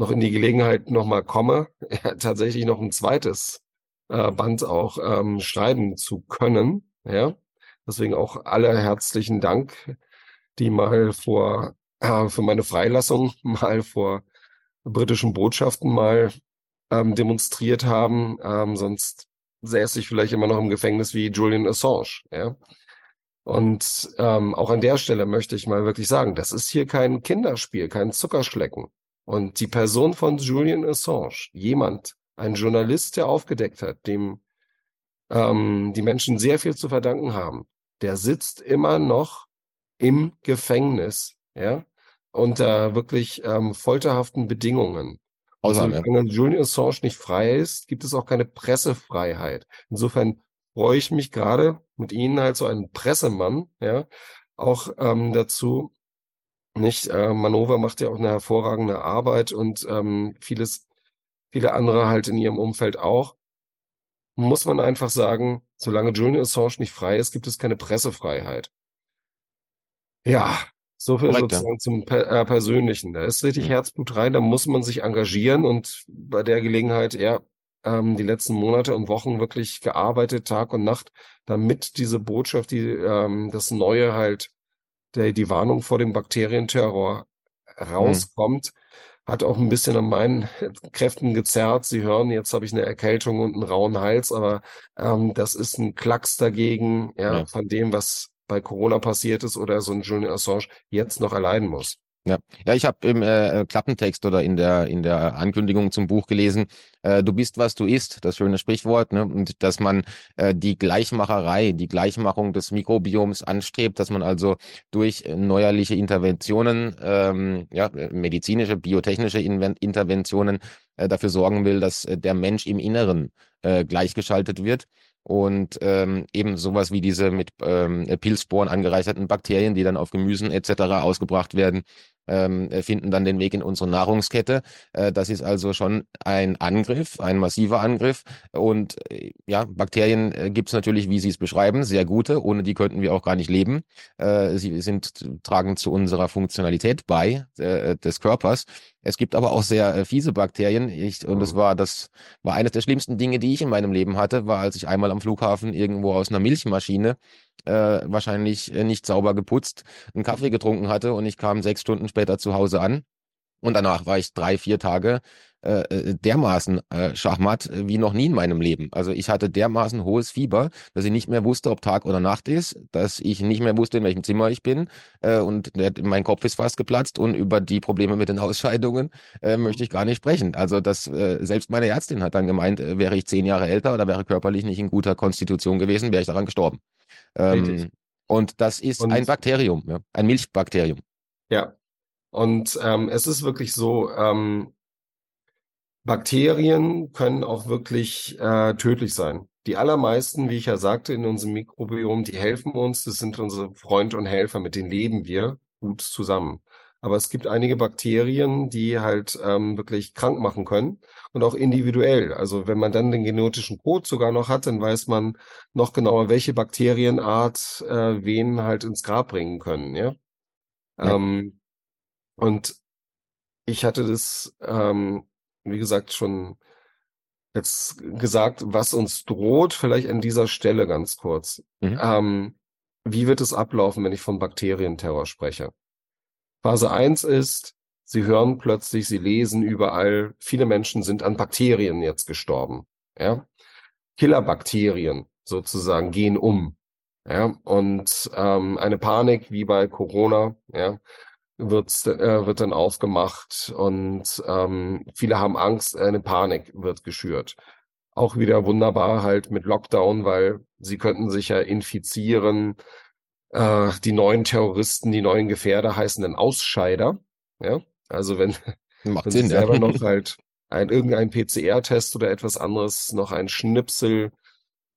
noch in die Gelegenheit nochmal komme, ja, tatsächlich noch ein zweites äh, Band auch ähm, schreiben zu können. Ja, Deswegen auch alle herzlichen Dank, die mal vor, äh, für meine Freilassung mal vor britischen Botschaften mal ähm, demonstriert haben. Ähm, sonst säße ich vielleicht immer noch im Gefängnis wie Julian Assange. Ja? Und ähm, auch an der Stelle möchte ich mal wirklich sagen, das ist hier kein Kinderspiel, kein Zuckerschlecken. Und die Person von Julian Assange, jemand, ein Journalist, der aufgedeckt hat, dem ähm, die Menschen sehr viel zu verdanken haben, der sitzt immer noch im Gefängnis, ja, unter wirklich ähm, folterhaften Bedingungen. Also, wenn Julian Assange nicht frei ist, gibt es auch keine Pressefreiheit. Insofern freue ich mich gerade mit Ihnen halt so einen Pressemann, ja, auch ähm, dazu. Nicht, äh, Manova macht ja auch eine hervorragende Arbeit und ähm, vieles, viele andere halt in ihrem Umfeld auch muss man einfach sagen, solange Julian Assange nicht frei ist, gibt es keine Pressefreiheit. Ja, so viel Korrekt, sozusagen ja. zum äh, Persönlichen. Da ist richtig mhm. Herzblut rein, da muss man sich engagieren und bei der Gelegenheit, ja, ähm, die letzten Monate und Wochen wirklich gearbeitet, Tag und Nacht, damit diese Botschaft, die ähm, das Neue halt, der, die Warnung vor dem Bakterienterror mhm. rauskommt. Mhm hat auch ein bisschen an meinen Kräften gezerrt. Sie hören, jetzt habe ich eine Erkältung und einen rauen Hals, aber ähm, das ist ein Klacks dagegen, ja, ja, von dem, was bei Corona passiert ist oder so ein Julian Assange jetzt noch erleiden muss. Ja, ja ich habe im äh, Klappentext oder in der in der Ankündigung zum Buch gelesen, äh, du bist, was du isst, das schöne Sprichwort, ne? und dass man äh, die Gleichmacherei, die Gleichmachung des Mikrobioms anstrebt, dass man also durch äh, neuerliche Interventionen, ähm, ja, medizinische, biotechnische Inven Interventionen äh, dafür sorgen will, dass äh, der Mensch im Inneren äh, gleichgeschaltet wird und ähm, eben sowas wie diese mit ähm, Pilzsporen angereicherten Bakterien, die dann auf Gemüsen etc. ausgebracht werden, ähm, finden dann den Weg in unsere Nahrungskette. Äh, das ist also schon ein Angriff, ein massiver Angriff. Und äh, ja, Bakterien äh, gibt es natürlich, wie Sie es beschreiben, sehr gute. Ohne die könnten wir auch gar nicht leben. Sie sind tragen zu unserer Funktionalität bei des Körpers. Es gibt aber auch sehr äh, fiese Bakterien. Ich, und das mhm. war das war eines der schlimmsten Dinge, die ich in meinem Leben hatte, war, als ich einmal am Flughafen irgendwo aus einer Milchmaschine äh, wahrscheinlich äh, nicht sauber geputzt, einen Kaffee getrunken hatte und ich kam sechs Stunden später zu Hause an. Und danach war ich drei, vier Tage äh, äh dermaßen äh, schachmatt wie noch nie in meinem Leben. Also ich hatte dermaßen hohes Fieber, dass ich nicht mehr wusste, ob Tag oder Nacht ist, dass ich nicht mehr wusste, in welchem Zimmer ich bin äh, und mein Kopf ist fast geplatzt und über die Probleme mit den Ausscheidungen äh, möchte ich gar nicht sprechen. Also das äh, selbst meine Ärztin hat dann gemeint, äh, wäre ich zehn Jahre älter oder wäre körperlich nicht in guter Konstitution gewesen, wäre ich daran gestorben. Ähm, und das ist und, ein Bakterium, ja, ein Milchbakterium. Ja. Und ähm, es ist wirklich so, ähm, Bakterien können auch wirklich äh, tödlich sein. Die allermeisten, wie ich ja sagte, in unserem Mikrobiom, die helfen uns. Das sind unsere Freund und Helfer, mit denen leben wir gut zusammen. Aber es gibt einige Bakterien, die halt ähm, wirklich krank machen können und auch individuell. Also wenn man dann den genetischen Code sogar noch hat, dann weiß man noch genauer, welche Bakterienart äh, wen halt ins Grab bringen können. Ja. ja. Ähm, und ich hatte das, ähm, wie gesagt, schon jetzt gesagt, was uns droht, vielleicht an dieser Stelle ganz kurz. Mhm. Ähm, wie wird es ablaufen, wenn ich von Bakterienterror spreche? Phase 1 ist, sie hören plötzlich, sie lesen überall, viele Menschen sind an Bakterien jetzt gestorben. Ja? Killerbakterien sozusagen gehen um. Ja? Und ähm, eine Panik wie bei Corona, ja, wird, äh, wird dann aufgemacht und ähm, viele haben Angst, eine Panik wird geschürt. Auch wieder wunderbar halt mit Lockdown, weil sie könnten sich ja infizieren. Äh, die neuen Terroristen, die neuen Gefährder heißen dann Ausscheider. Ja, also wenn, Macht wenn Sinn, sie selber noch halt ein irgendein PCR-Test oder etwas anderes, noch ein Schnipsel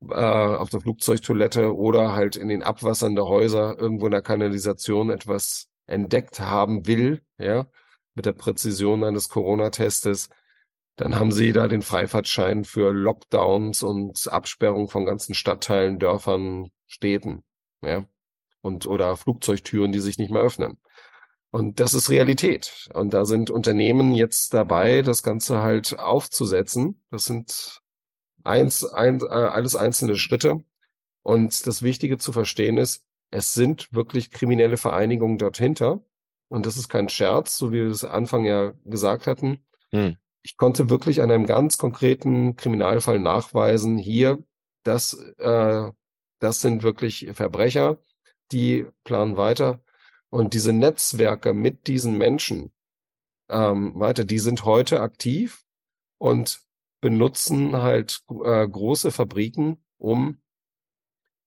äh, auf der Flugzeugtoilette oder halt in den Abwassern der Häuser irgendwo in der Kanalisation etwas entdeckt haben will, ja, mit der Präzision eines Corona-Testes, dann haben sie da den Freifahrtschein für Lockdowns und Absperrung von ganzen Stadtteilen, Dörfern, Städten, ja, und oder Flugzeugtüren, die sich nicht mehr öffnen. Und das ist Realität. Und da sind Unternehmen jetzt dabei, das Ganze halt aufzusetzen. Das sind eins, ein, äh, alles einzelne Schritte. Und das Wichtige zu verstehen ist, es sind wirklich kriminelle Vereinigungen dort hinter. Und das ist kein Scherz, so wie wir es Anfang ja gesagt hatten. Hm. Ich konnte wirklich an einem ganz konkreten Kriminalfall nachweisen, hier, das, äh, das sind wirklich Verbrecher, die planen weiter. Und diese Netzwerke mit diesen Menschen ähm, weiter, die sind heute aktiv und benutzen halt äh, große Fabriken, um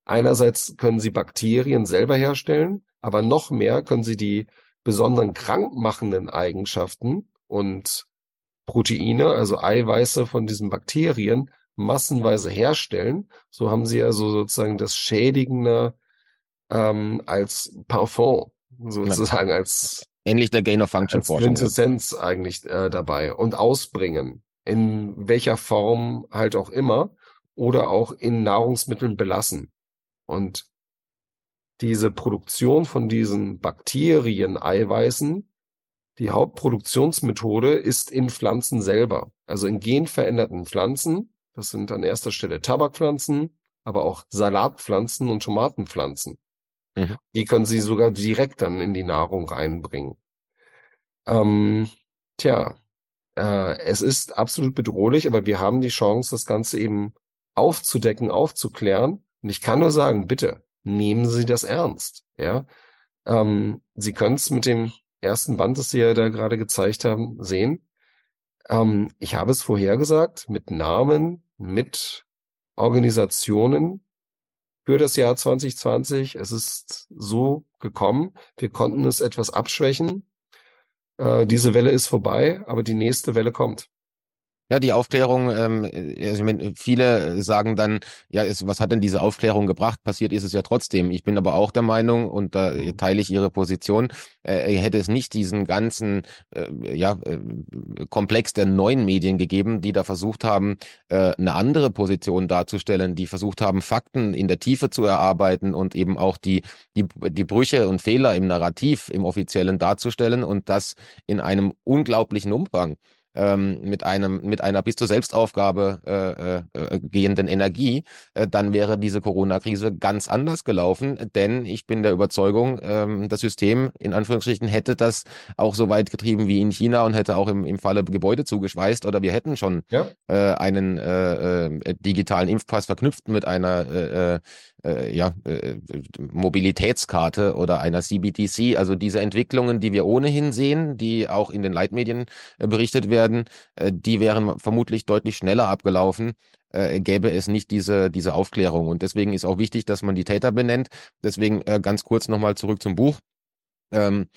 Einerseits können sie Bakterien selber herstellen, aber noch mehr können sie die besonderen krankmachenden Eigenschaften und Proteine, also Eiweiße von diesen Bakterien, massenweise herstellen. So haben sie also sozusagen das Schädigende ähm, als Parfum, sozusagen ja. als ähnlich der Gain of Function Quintessenz eigentlich äh, dabei und ausbringen, in welcher Form halt auch immer oder auch in Nahrungsmitteln belassen. Und diese Produktion von diesen Bakterien-Eiweißen, die Hauptproduktionsmethode ist in Pflanzen selber. Also in genveränderten Pflanzen. Das sind an erster Stelle Tabakpflanzen, aber auch Salatpflanzen und Tomatenpflanzen. Mhm. Die können sie sogar direkt dann in die Nahrung reinbringen. Ähm, tja, äh, es ist absolut bedrohlich, aber wir haben die Chance, das Ganze eben aufzudecken, aufzuklären und ich kann nur sagen, bitte, nehmen Sie das ernst. Ja, ähm, Sie können es mit dem ersten Band, das Sie ja da gerade gezeigt haben, sehen. Ähm, ich habe es vorhergesagt, mit Namen, mit Organisationen für das Jahr 2020. Es ist so gekommen. Wir konnten es etwas abschwächen. Äh, diese Welle ist vorbei, aber die nächste Welle kommt. Ja, die Aufklärung, ähm, äh, also ich meine, viele sagen dann, ja, ist, was hat denn diese Aufklärung gebracht? Passiert ist es ja trotzdem. Ich bin aber auch der Meinung, und da mhm. teile ich Ihre Position, äh, hätte es nicht diesen ganzen äh, ja, äh, Komplex der neuen Medien gegeben, die da versucht haben, äh, eine andere Position darzustellen, die versucht haben, Fakten in der Tiefe zu erarbeiten und eben auch die, die, die Brüche und Fehler im Narrativ, im offiziellen darzustellen und das in einem unglaublichen Umfang ähm, mit einem mit einer bis zur Selbstaufgabe äh, äh, gehenden Energie, äh, dann wäre diese Corona-Krise ganz anders gelaufen. Denn ich bin der Überzeugung, ähm, das System in Anführungsstrichen hätte das auch so weit getrieben wie in China und hätte auch im, im Falle Gebäude zugeschweißt oder wir hätten schon ja. äh, einen äh, äh, digitalen Impfpass verknüpft mit einer äh, äh ja, äh, Mobilitätskarte oder einer CBTC. Also diese Entwicklungen, die wir ohnehin sehen, die auch in den Leitmedien äh, berichtet werden, äh, die wären vermutlich deutlich schneller abgelaufen, äh, gäbe es nicht diese, diese Aufklärung. Und deswegen ist auch wichtig, dass man die Täter benennt. Deswegen äh, ganz kurz nochmal zurück zum Buch. Ähm,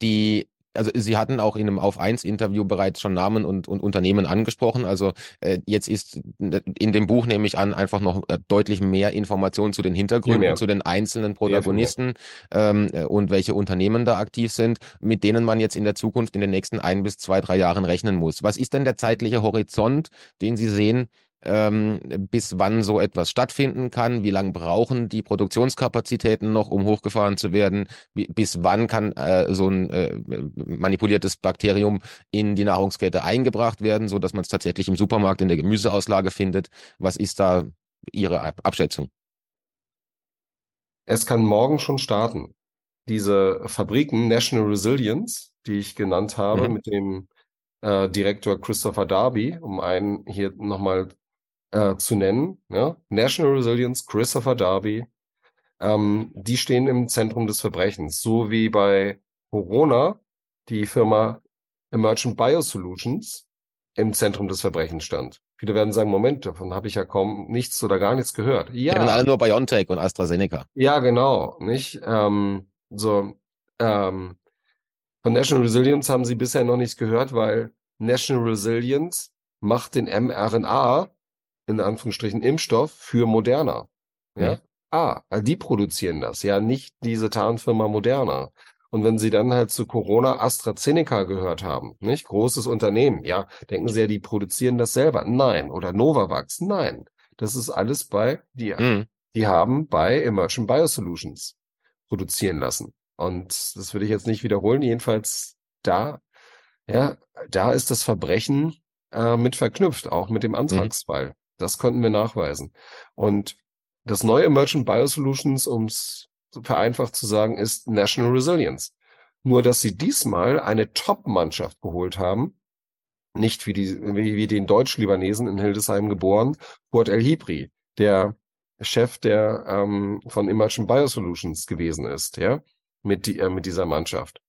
die also Sie hatten auch in einem Auf 1 Interview bereits schon Namen und, und Unternehmen angesprochen. Also äh, jetzt ist in dem Buch nehme ich an einfach noch äh, deutlich mehr Informationen zu den Hintergründen, zu den einzelnen Protagonisten ähm, äh, und welche Unternehmen da aktiv sind, mit denen man jetzt in der Zukunft in den nächsten ein bis zwei, drei Jahren rechnen muss. Was ist denn der zeitliche Horizont, den Sie sehen, ähm, bis wann so etwas stattfinden kann, wie lange brauchen die Produktionskapazitäten noch, um hochgefahren zu werden, bis wann kann äh, so ein äh, manipuliertes Bakterium in die Nahrungskette eingebracht werden, so dass man es tatsächlich im Supermarkt in der Gemüseauslage findet. Was ist da Ihre Abschätzung? Es kann morgen schon starten. Diese Fabriken National Resilience, die ich genannt habe, mhm. mit dem äh, Direktor Christopher Darby, um einen hier nochmal äh, zu nennen. Ja? National Resilience, Christopher Darby, ähm, die stehen im Zentrum des Verbrechens. So wie bei Corona die Firma Emergent Biosolutions im Zentrum des Verbrechens stand. Viele werden sagen, Moment, davon habe ich ja kaum nichts oder gar nichts gehört. Ja. Kennen alle nur BioNTech und AstraZeneca. Ja, genau, nicht? Ähm, so, ähm, von National Resilience haben sie bisher noch nichts gehört, weil National Resilience macht den mRNA in Anführungsstrichen Impfstoff für Moderna. Ja. ja. Ah, die produzieren das, ja, nicht diese Tarnfirma Moderna. Und wenn Sie dann halt zu Corona AstraZeneca gehört haben, nicht? Großes Unternehmen, ja, denken Sie ja, die produzieren das selber. Nein. Oder Novavax, nein. Das ist alles bei, die, mhm. die haben bei Emergent Biosolutions produzieren lassen. Und das würde ich jetzt nicht wiederholen. Jedenfalls da, ja, da ist das Verbrechen äh, mit verknüpft, auch mit dem mhm. Antragsfall. Mhm. Das konnten wir nachweisen. Und das neue Emergent Biosolutions, um es vereinfacht zu sagen, ist National Resilience. Nur, dass sie diesmal eine Top-Mannschaft geholt haben, nicht wie, die, wie, wie den Deutsch-Libanesen in Hildesheim geboren, Kurt El Hibri, der Chef der ähm, von Emergent Biosolutions gewesen ist, ja, mit, die, äh, mit dieser Mannschaft.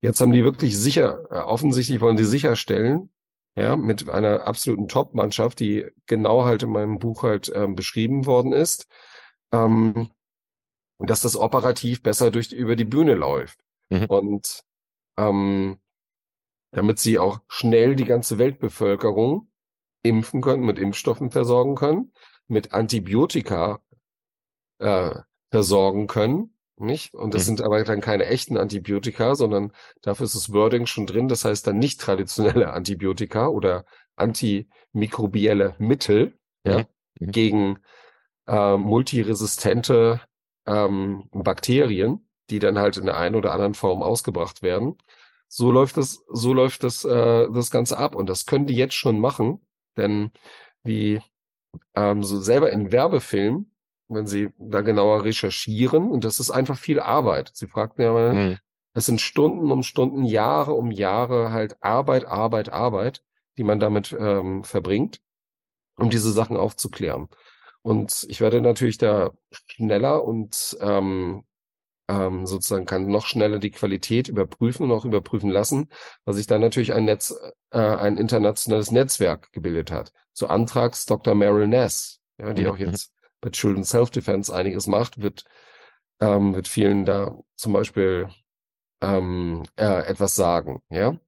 Jetzt haben die wirklich sicher, äh, offensichtlich wollen sie sicherstellen, ja, mit einer absoluten Top-Mannschaft, die genau halt in meinem Buch halt ähm, beschrieben worden ist, ähm, dass das operativ besser durch über die Bühne läuft. Mhm. Und ähm, damit sie auch schnell die ganze Weltbevölkerung impfen können, mit Impfstoffen versorgen können, mit Antibiotika äh, versorgen können nicht? Und das mhm. sind aber dann keine echten Antibiotika, sondern dafür ist das Wording schon drin. Das heißt dann nicht traditionelle Antibiotika oder antimikrobielle Mittel ja, mhm. gegen äh, multiresistente ähm, Bakterien, die dann halt in der einen oder anderen Form ausgebracht werden. So läuft das, so läuft das, äh, das Ganze ab. Und das können die jetzt schon machen, denn wie ähm, so selber in Werbefilmen wenn Sie da genauer recherchieren. Und das ist einfach viel Arbeit. Sie fragten ja mal, mhm. es sind Stunden um Stunden, Jahre um Jahre halt Arbeit, Arbeit, Arbeit, die man damit ähm, verbringt, um diese Sachen aufzuklären. Und ich werde natürlich da schneller und ähm, ähm, sozusagen kann noch schneller die Qualität überprüfen und auch überprüfen lassen, weil sich da natürlich ein Netz, äh, ein internationales Netzwerk gebildet hat. So Antrags Dr. Meryl Ness, ja, die mhm. auch jetzt bei Children's Self-Defense einiges macht, wird, ähm, wird vielen da zum Beispiel ähm, äh, etwas sagen, ja,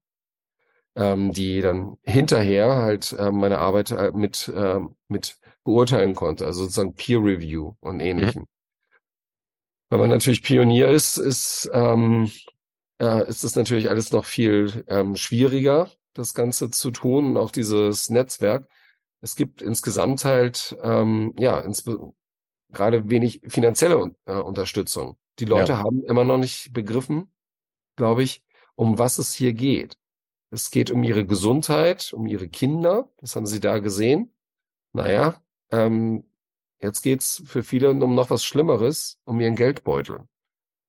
ähm, die dann hinterher halt äh, meine Arbeit äh, mit, äh, mit beurteilen konnte, also sozusagen Peer Review und ähnlichem. Mhm. Wenn man natürlich Pionier ist, ist, ähm, äh, ist es natürlich alles noch viel ähm, schwieriger, das Ganze zu tun und auch dieses Netzwerk es gibt insgesamt halt, ähm, ja, ins, gerade wenig finanzielle äh, Unterstützung. Die Leute ja. haben immer noch nicht begriffen, glaube ich, um was es hier geht. Es geht um ihre Gesundheit, um ihre Kinder. Das haben sie da gesehen. Naja, ähm, jetzt geht's für viele um noch was Schlimmeres, um ihren Geldbeutel.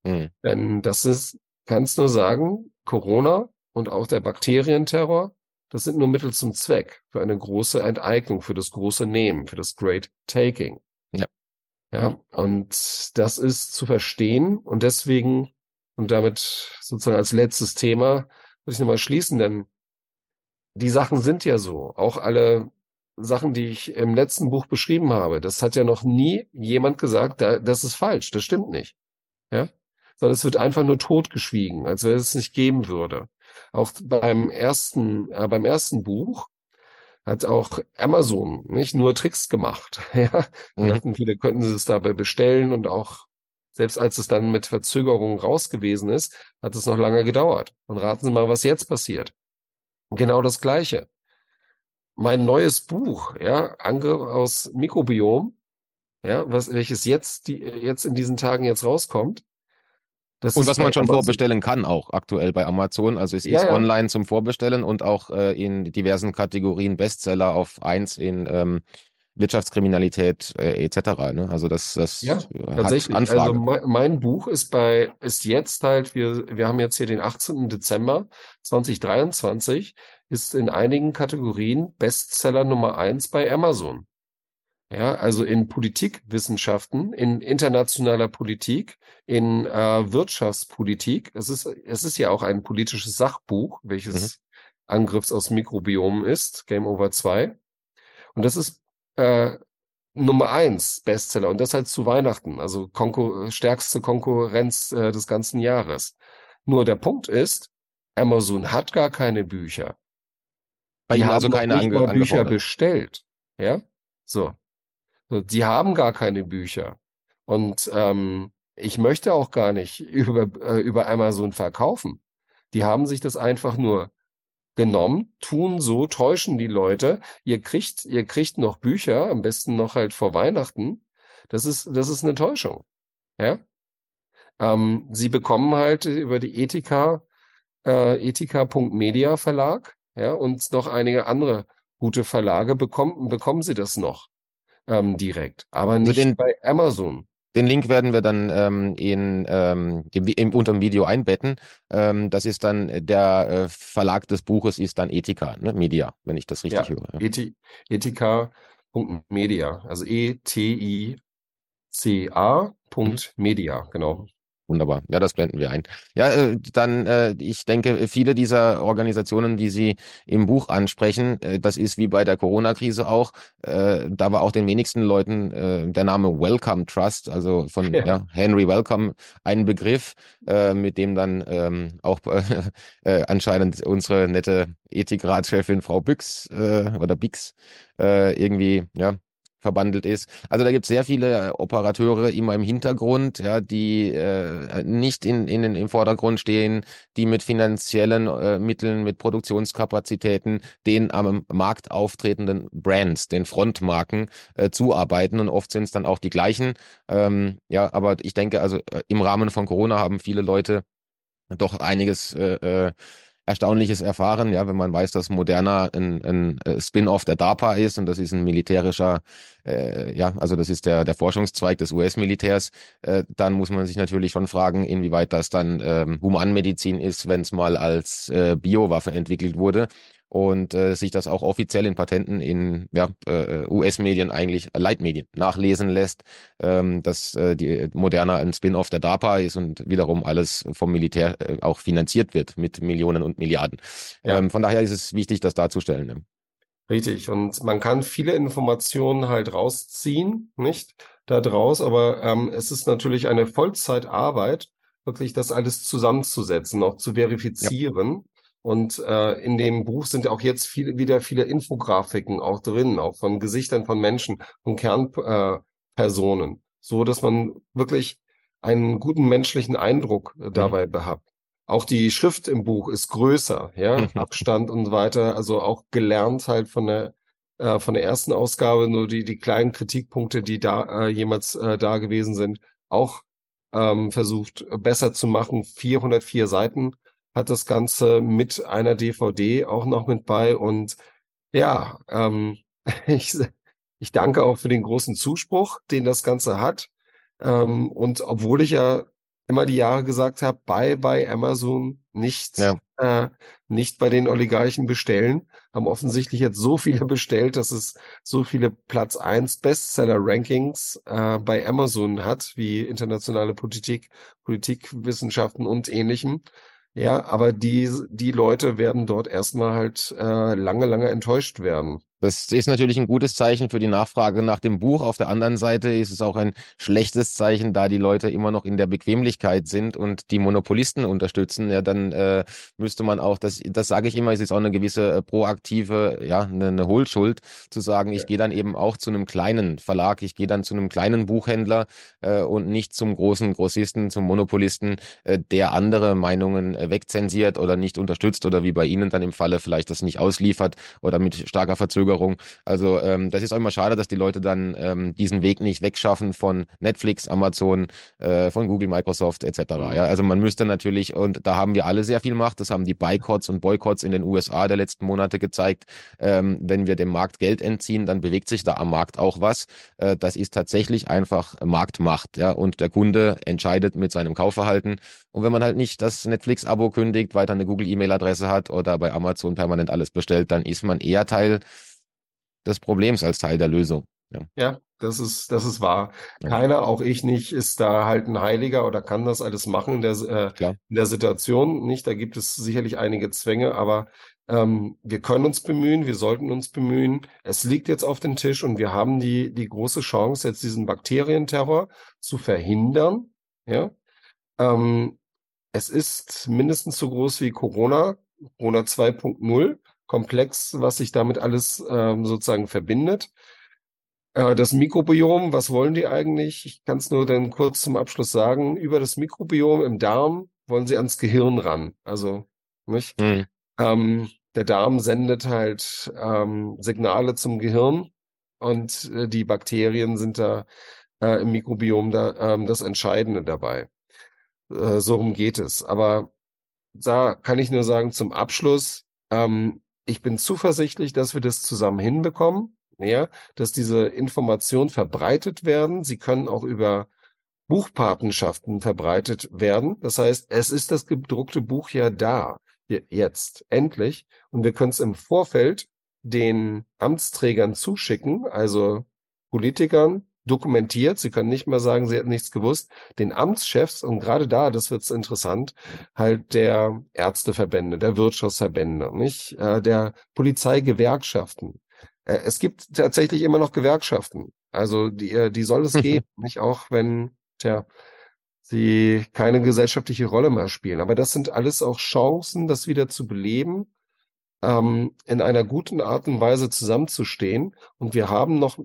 Mhm. Denn das ist, kannst nur sagen, Corona und auch der Bakterienterror das sind nur Mittel zum Zweck für eine große Enteignung, für das große Nehmen, für das Great Taking. Ja. Ja, und das ist zu verstehen und deswegen, und damit sozusagen als letztes Thema, muss ich nochmal schließen, denn die Sachen sind ja so. Auch alle Sachen, die ich im letzten Buch beschrieben habe, das hat ja noch nie jemand gesagt, das ist falsch, das stimmt nicht. Ja, sondern es wird einfach nur totgeschwiegen, als wenn es nicht geben würde. Auch beim ersten, äh, beim ersten Buch hat auch Amazon nicht nur Tricks gemacht. ja, mhm. dachten viele könnten sie es dabei bestellen und auch selbst als es dann mit Verzögerungen raus gewesen ist, hat es noch lange gedauert. Und raten Sie mal, was jetzt passiert. Genau das Gleiche. Mein neues Buch, ja, Angriff aus Mikrobiom, ja, was, welches jetzt, die, jetzt in diesen Tagen jetzt rauskommt. Das und was man schon Amazon. vorbestellen kann, auch aktuell bei Amazon. Also es ist ja, online zum Vorbestellen und auch äh, in diversen Kategorien Bestseller auf eins in ähm, Wirtschaftskriminalität äh, etc. Ne? Also das, das ja, tatsächlich. Anfrage. Also mein, mein, Buch ist bei ist jetzt halt wir wir haben jetzt hier den 18. Dezember 2023 ist in einigen Kategorien Bestseller Nummer eins bei Amazon. Ja, also in Politikwissenschaften, in internationaler Politik, in äh, Wirtschaftspolitik. Es ist es ist ja auch ein politisches Sachbuch, welches mhm. Angriffs aus Mikrobiom ist, Game Over 2. Und das ist äh, Nummer eins Bestseller und das halt zu Weihnachten, also Konkur stärkste Konkurrenz äh, des ganzen Jahres. Nur der Punkt ist, Amazon hat gar keine Bücher. Bei die haben also keine Bücher bestellt. Ja, so. Die haben gar keine Bücher. Und ähm, ich möchte auch gar nicht über, äh, über Amazon verkaufen. Die haben sich das einfach nur genommen, tun so, täuschen die Leute. Ihr kriegt, ihr kriegt noch Bücher, am besten noch halt vor Weihnachten. Das ist, das ist eine Täuschung. Ja. Ähm, sie bekommen halt über die Ethika, äh, Ethika.media Verlag, ja, und noch einige andere gute Verlage bekommen, bekommen sie das noch ähm, direkt, aber nicht den, bei Amazon. Den Link werden wir dann ähm, in, ähm, im, unter dem Video einbetten. Ähm, das ist dann der äh, Verlag des Buches ist dann Ethika, ne? Media, wenn ich das richtig ja, höre. Ethi Ethika.media, also E-T-I-C-A.media, genau. Wunderbar. Ja, das blenden wir ein. Ja, äh, dann, äh, ich denke, viele dieser Organisationen, die Sie im Buch ansprechen, äh, das ist wie bei der Corona-Krise auch, äh, da war auch den wenigsten Leuten äh, der Name Welcome Trust, also von ja. ja Henry Welcome, ein Begriff, äh, mit dem dann ähm, auch anscheinend unsere nette Ethikratschefin Frau Büchs oder Bix irgendwie, ja, verbandelt ist. Also da gibt es sehr viele äh, Operateure immer im Hintergrund, ja, die äh, nicht in, in, im Vordergrund stehen, die mit finanziellen äh, Mitteln, mit Produktionskapazitäten den am Markt auftretenden Brands, den Frontmarken äh, zuarbeiten und oft sind es dann auch die gleichen. Ähm, ja, aber ich denke, also äh, im Rahmen von Corona haben viele Leute doch einiges äh, äh Erstaunliches erfahren, ja, wenn man weiß, dass Moderna ein, ein äh, Spin-off der DARPA ist und das ist ein militärischer, äh, ja, also das ist der, der Forschungszweig des US-Militärs, äh, dann muss man sich natürlich schon fragen, inwieweit das dann ähm, Humanmedizin ist, wenn es mal als äh, Biowaffe entwickelt wurde und äh, sich das auch offiziell in Patenten in ja, äh, US-Medien eigentlich äh, Leitmedien nachlesen lässt, ähm, dass äh, die Moderna ein Spin-off der DARPA ist und wiederum alles vom Militär äh, auch finanziert wird mit Millionen und Milliarden. Ja. Ähm, von daher ist es wichtig, das darzustellen. Ne? Richtig. Und man kann viele Informationen halt rausziehen, nicht da draus, aber ähm, es ist natürlich eine Vollzeitarbeit, wirklich das alles zusammenzusetzen, auch zu verifizieren. Ja. Und äh, in dem Buch sind auch jetzt viele, wieder viele Infografiken auch drin, auch von Gesichtern von Menschen, von Kernpersonen, äh, so dass man wirklich einen guten menschlichen Eindruck äh, dabei mhm. hat. Auch die Schrift im Buch ist größer, ja, mhm. Abstand und so weiter. Also auch gelernt halt von der äh, von der ersten Ausgabe nur die die kleinen Kritikpunkte, die da äh, jemals äh, da gewesen sind, auch ähm, versucht besser zu machen. 404 Seiten hat das Ganze mit einer DVD auch noch mit bei. Und ja, ähm, ich, ich danke auch für den großen Zuspruch, den das Ganze hat. Ähm, und obwohl ich ja immer die Jahre gesagt habe, bye bei Amazon, nicht, ja. äh, nicht bei den Oligarchen bestellen, haben offensichtlich jetzt so viele bestellt, dass es so viele Platz eins Bestseller-Rankings äh, bei Amazon hat, wie internationale Politik, Politikwissenschaften und ähnlichem. Ja, aber die, die Leute werden dort erstmal halt äh, lange, lange enttäuscht werden. Das ist natürlich ein gutes Zeichen für die Nachfrage nach dem Buch. Auf der anderen Seite ist es auch ein schlechtes Zeichen, da die Leute immer noch in der Bequemlichkeit sind und die Monopolisten unterstützen. Ja, dann äh, müsste man auch, das, das sage ich immer, es ist auch eine gewisse äh, proaktive, ja, eine, eine Hohlschuld, zu sagen, ich ja. gehe dann eben auch zu einem kleinen Verlag, ich gehe dann zu einem kleinen Buchhändler äh, und nicht zum großen Grossisten, zum Monopolisten, äh, der andere Meinungen äh, wegzensiert oder nicht unterstützt oder wie bei Ihnen dann im Falle vielleicht das nicht ausliefert oder mit starker Verzögerung Verzögerung. Also ähm, das ist auch immer schade, dass die Leute dann ähm, diesen Weg nicht wegschaffen von Netflix, Amazon, äh, von Google, Microsoft etc. Mhm. Ja, also man müsste natürlich und da haben wir alle sehr viel Macht. Das haben die Boycotts und Boycotts in den USA der letzten Monate gezeigt. Ähm, wenn wir dem Markt Geld entziehen, dann bewegt sich da am Markt auch was. Äh, das ist tatsächlich einfach Marktmacht. Ja, und der Kunde entscheidet mit seinem Kaufverhalten. Und wenn man halt nicht das Netflix-Abo kündigt, weiter eine Google-E-Mail-Adresse hat oder bei Amazon permanent alles bestellt, dann ist man eher Teil des Problems als Teil der Lösung. Ja, ja das ist, das ist wahr. Keiner, auch ich nicht, ist da halt ein Heiliger oder kann das alles machen in der, äh, in der Situation. Nicht, da gibt es sicherlich einige Zwänge, aber ähm, wir können uns bemühen, wir sollten uns bemühen. Es liegt jetzt auf dem Tisch und wir haben die, die große Chance, jetzt diesen Bakterienterror zu verhindern. Ja, ähm, es ist mindestens so groß wie Corona, Corona 2.0 komplex, was sich damit alles ähm, sozusagen verbindet. Äh, das Mikrobiom, was wollen die eigentlich? Ich kann es nur dann kurz zum Abschluss sagen. Über das Mikrobiom im Darm wollen sie ans Gehirn ran. Also, nicht? Mhm. Ähm, der Darm sendet halt ähm, Signale zum Gehirn und äh, die Bakterien sind da äh, im Mikrobiom da ähm, das Entscheidende dabei. Äh, so rum geht es. Aber da kann ich nur sagen, zum Abschluss, ähm, ich bin zuversichtlich, dass wir das zusammen hinbekommen, ja, dass diese Informationen verbreitet werden. Sie können auch über Buchpatenschaften verbreitet werden. Das heißt, es ist das gedruckte Buch ja da, jetzt, endlich. Und wir können es im Vorfeld den Amtsträgern zuschicken, also Politikern, dokumentiert. Sie können nicht mehr sagen, sie hätten nichts gewusst. Den Amtschefs, und gerade da, das wird interessant, halt der Ärzteverbände, der Wirtschaftsverbände, nicht? Äh, der Polizeigewerkschaften. Äh, es gibt tatsächlich immer noch Gewerkschaften. Also die, äh, die soll es geben, nicht auch wenn, tja, sie keine gesellschaftliche Rolle mehr spielen. Aber das sind alles auch Chancen, das wieder zu beleben, ähm, in einer guten Art und Weise zusammenzustehen. Und wir haben noch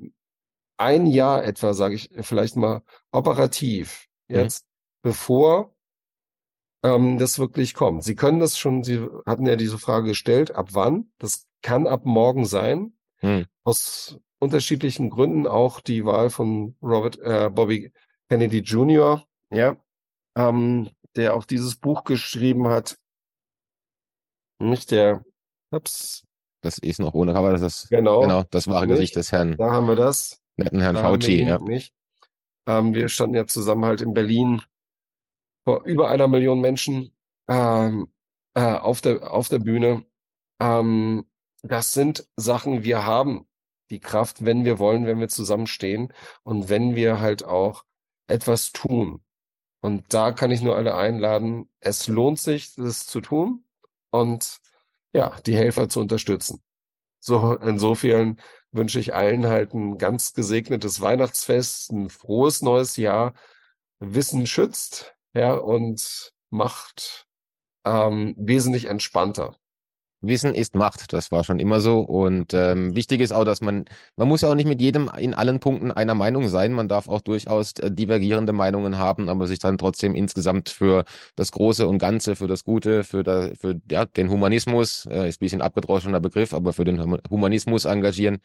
ein Jahr etwa, sage ich vielleicht mal, operativ mhm. jetzt, mhm. bevor ähm, das wirklich kommt. Sie können das schon, Sie hatten ja diese Frage gestellt, ab wann? Das kann ab morgen sein. Mhm. Aus unterschiedlichen Gründen auch die Wahl von Robert äh, Bobby Kennedy Jr., ja, ähm, der auch dieses Buch geschrieben hat. Nicht der, ups. Das ist noch ohne Cover, das ist genau, genau das wahre Gesicht des Herrn. Da haben wir das. Netten Herrn Fauci, ja. Nicht. Ähm, wir standen ja zusammen halt in Berlin vor über einer Million Menschen ähm, äh, auf, der, auf der Bühne. Ähm, das sind Sachen, wir haben die Kraft, wenn wir wollen, wenn wir zusammenstehen und wenn wir halt auch etwas tun. Und da kann ich nur alle einladen, es lohnt sich, das zu tun und ja, die Helfer zu unterstützen. So, insofern wünsche ich allen halt ein ganz gesegnetes Weihnachtsfest, ein frohes neues Jahr. Wissen schützt, ja, und macht ähm, wesentlich entspannter. Wissen ist Macht, das war schon immer so. Und ähm, wichtig ist auch, dass man, man muss ja auch nicht mit jedem in allen Punkten einer Meinung sein. Man darf auch durchaus äh, divergierende Meinungen haben, aber sich dann trotzdem insgesamt für das Große und Ganze, für das Gute, für, da, für ja, den Humanismus, äh, ist ein bisschen abgedroschener Begriff, aber für den Humanismus engagieren.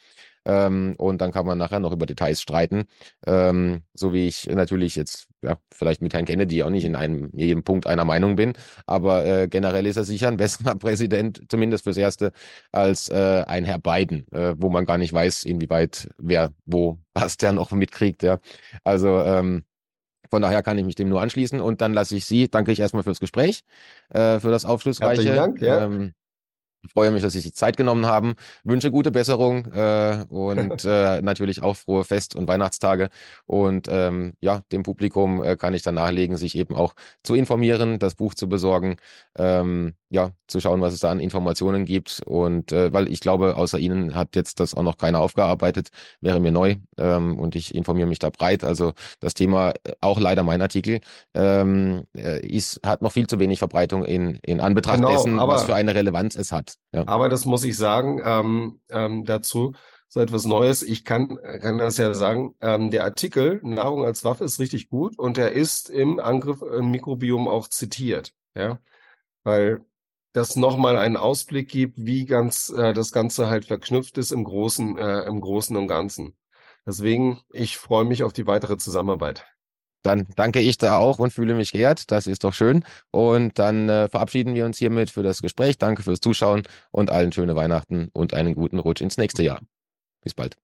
Ähm, und dann kann man nachher noch über Details streiten. Ähm, so wie ich natürlich jetzt ja, vielleicht mit Herrn Kennedy auch nicht in einem jedem Punkt einer Meinung bin. Aber äh, generell ist er sicher ein besserer Präsident, zumindest fürs Erste, als äh, ein Herr Biden, äh, wo man gar nicht weiß, inwieweit wer wo was der noch mitkriegt. Ja. Also ähm, von daher kann ich mich dem nur anschließen und dann lasse ich Sie, danke ich erstmal fürs Gespräch, äh, für das aufschlussreiche. Herzlichen Dank, ja. Ähm, freue mich, dass Sie sich Zeit genommen haben. Wünsche gute Besserung äh, und äh, natürlich auch frohe Fest- und Weihnachtstage. Und ähm, ja, dem Publikum äh, kann ich dann nahelegen, sich eben auch zu informieren, das Buch zu besorgen. Ähm, ja, zu schauen, was es da an Informationen gibt. Und äh, weil ich glaube, außer Ihnen hat jetzt das auch noch keiner aufgearbeitet, wäre mir neu ähm, und ich informiere mich da breit. Also das Thema, äh, auch leider mein Artikel, ähm, äh, ist, hat noch viel zu wenig Verbreitung in, in Anbetracht genau, dessen, aber, was für eine Relevanz es hat. Ja. Aber das muss ich sagen ähm, ähm, dazu, so etwas Neues. Ich kann, kann das ja sagen, ähm, der Artikel Nahrung als Waffe ist richtig gut und er ist im Angriff im Mikrobiom auch zitiert. Ja, weil das nochmal einen Ausblick gibt, wie ganz äh, das Ganze halt verknüpft ist im Großen, äh, im Großen und Ganzen. Deswegen, ich freue mich auf die weitere Zusammenarbeit. Dann danke ich da auch und fühle mich geehrt. Das ist doch schön. Und dann äh, verabschieden wir uns hiermit für das Gespräch. Danke fürs Zuschauen und allen schöne Weihnachten und einen guten Rutsch ins nächste Jahr. Bis bald.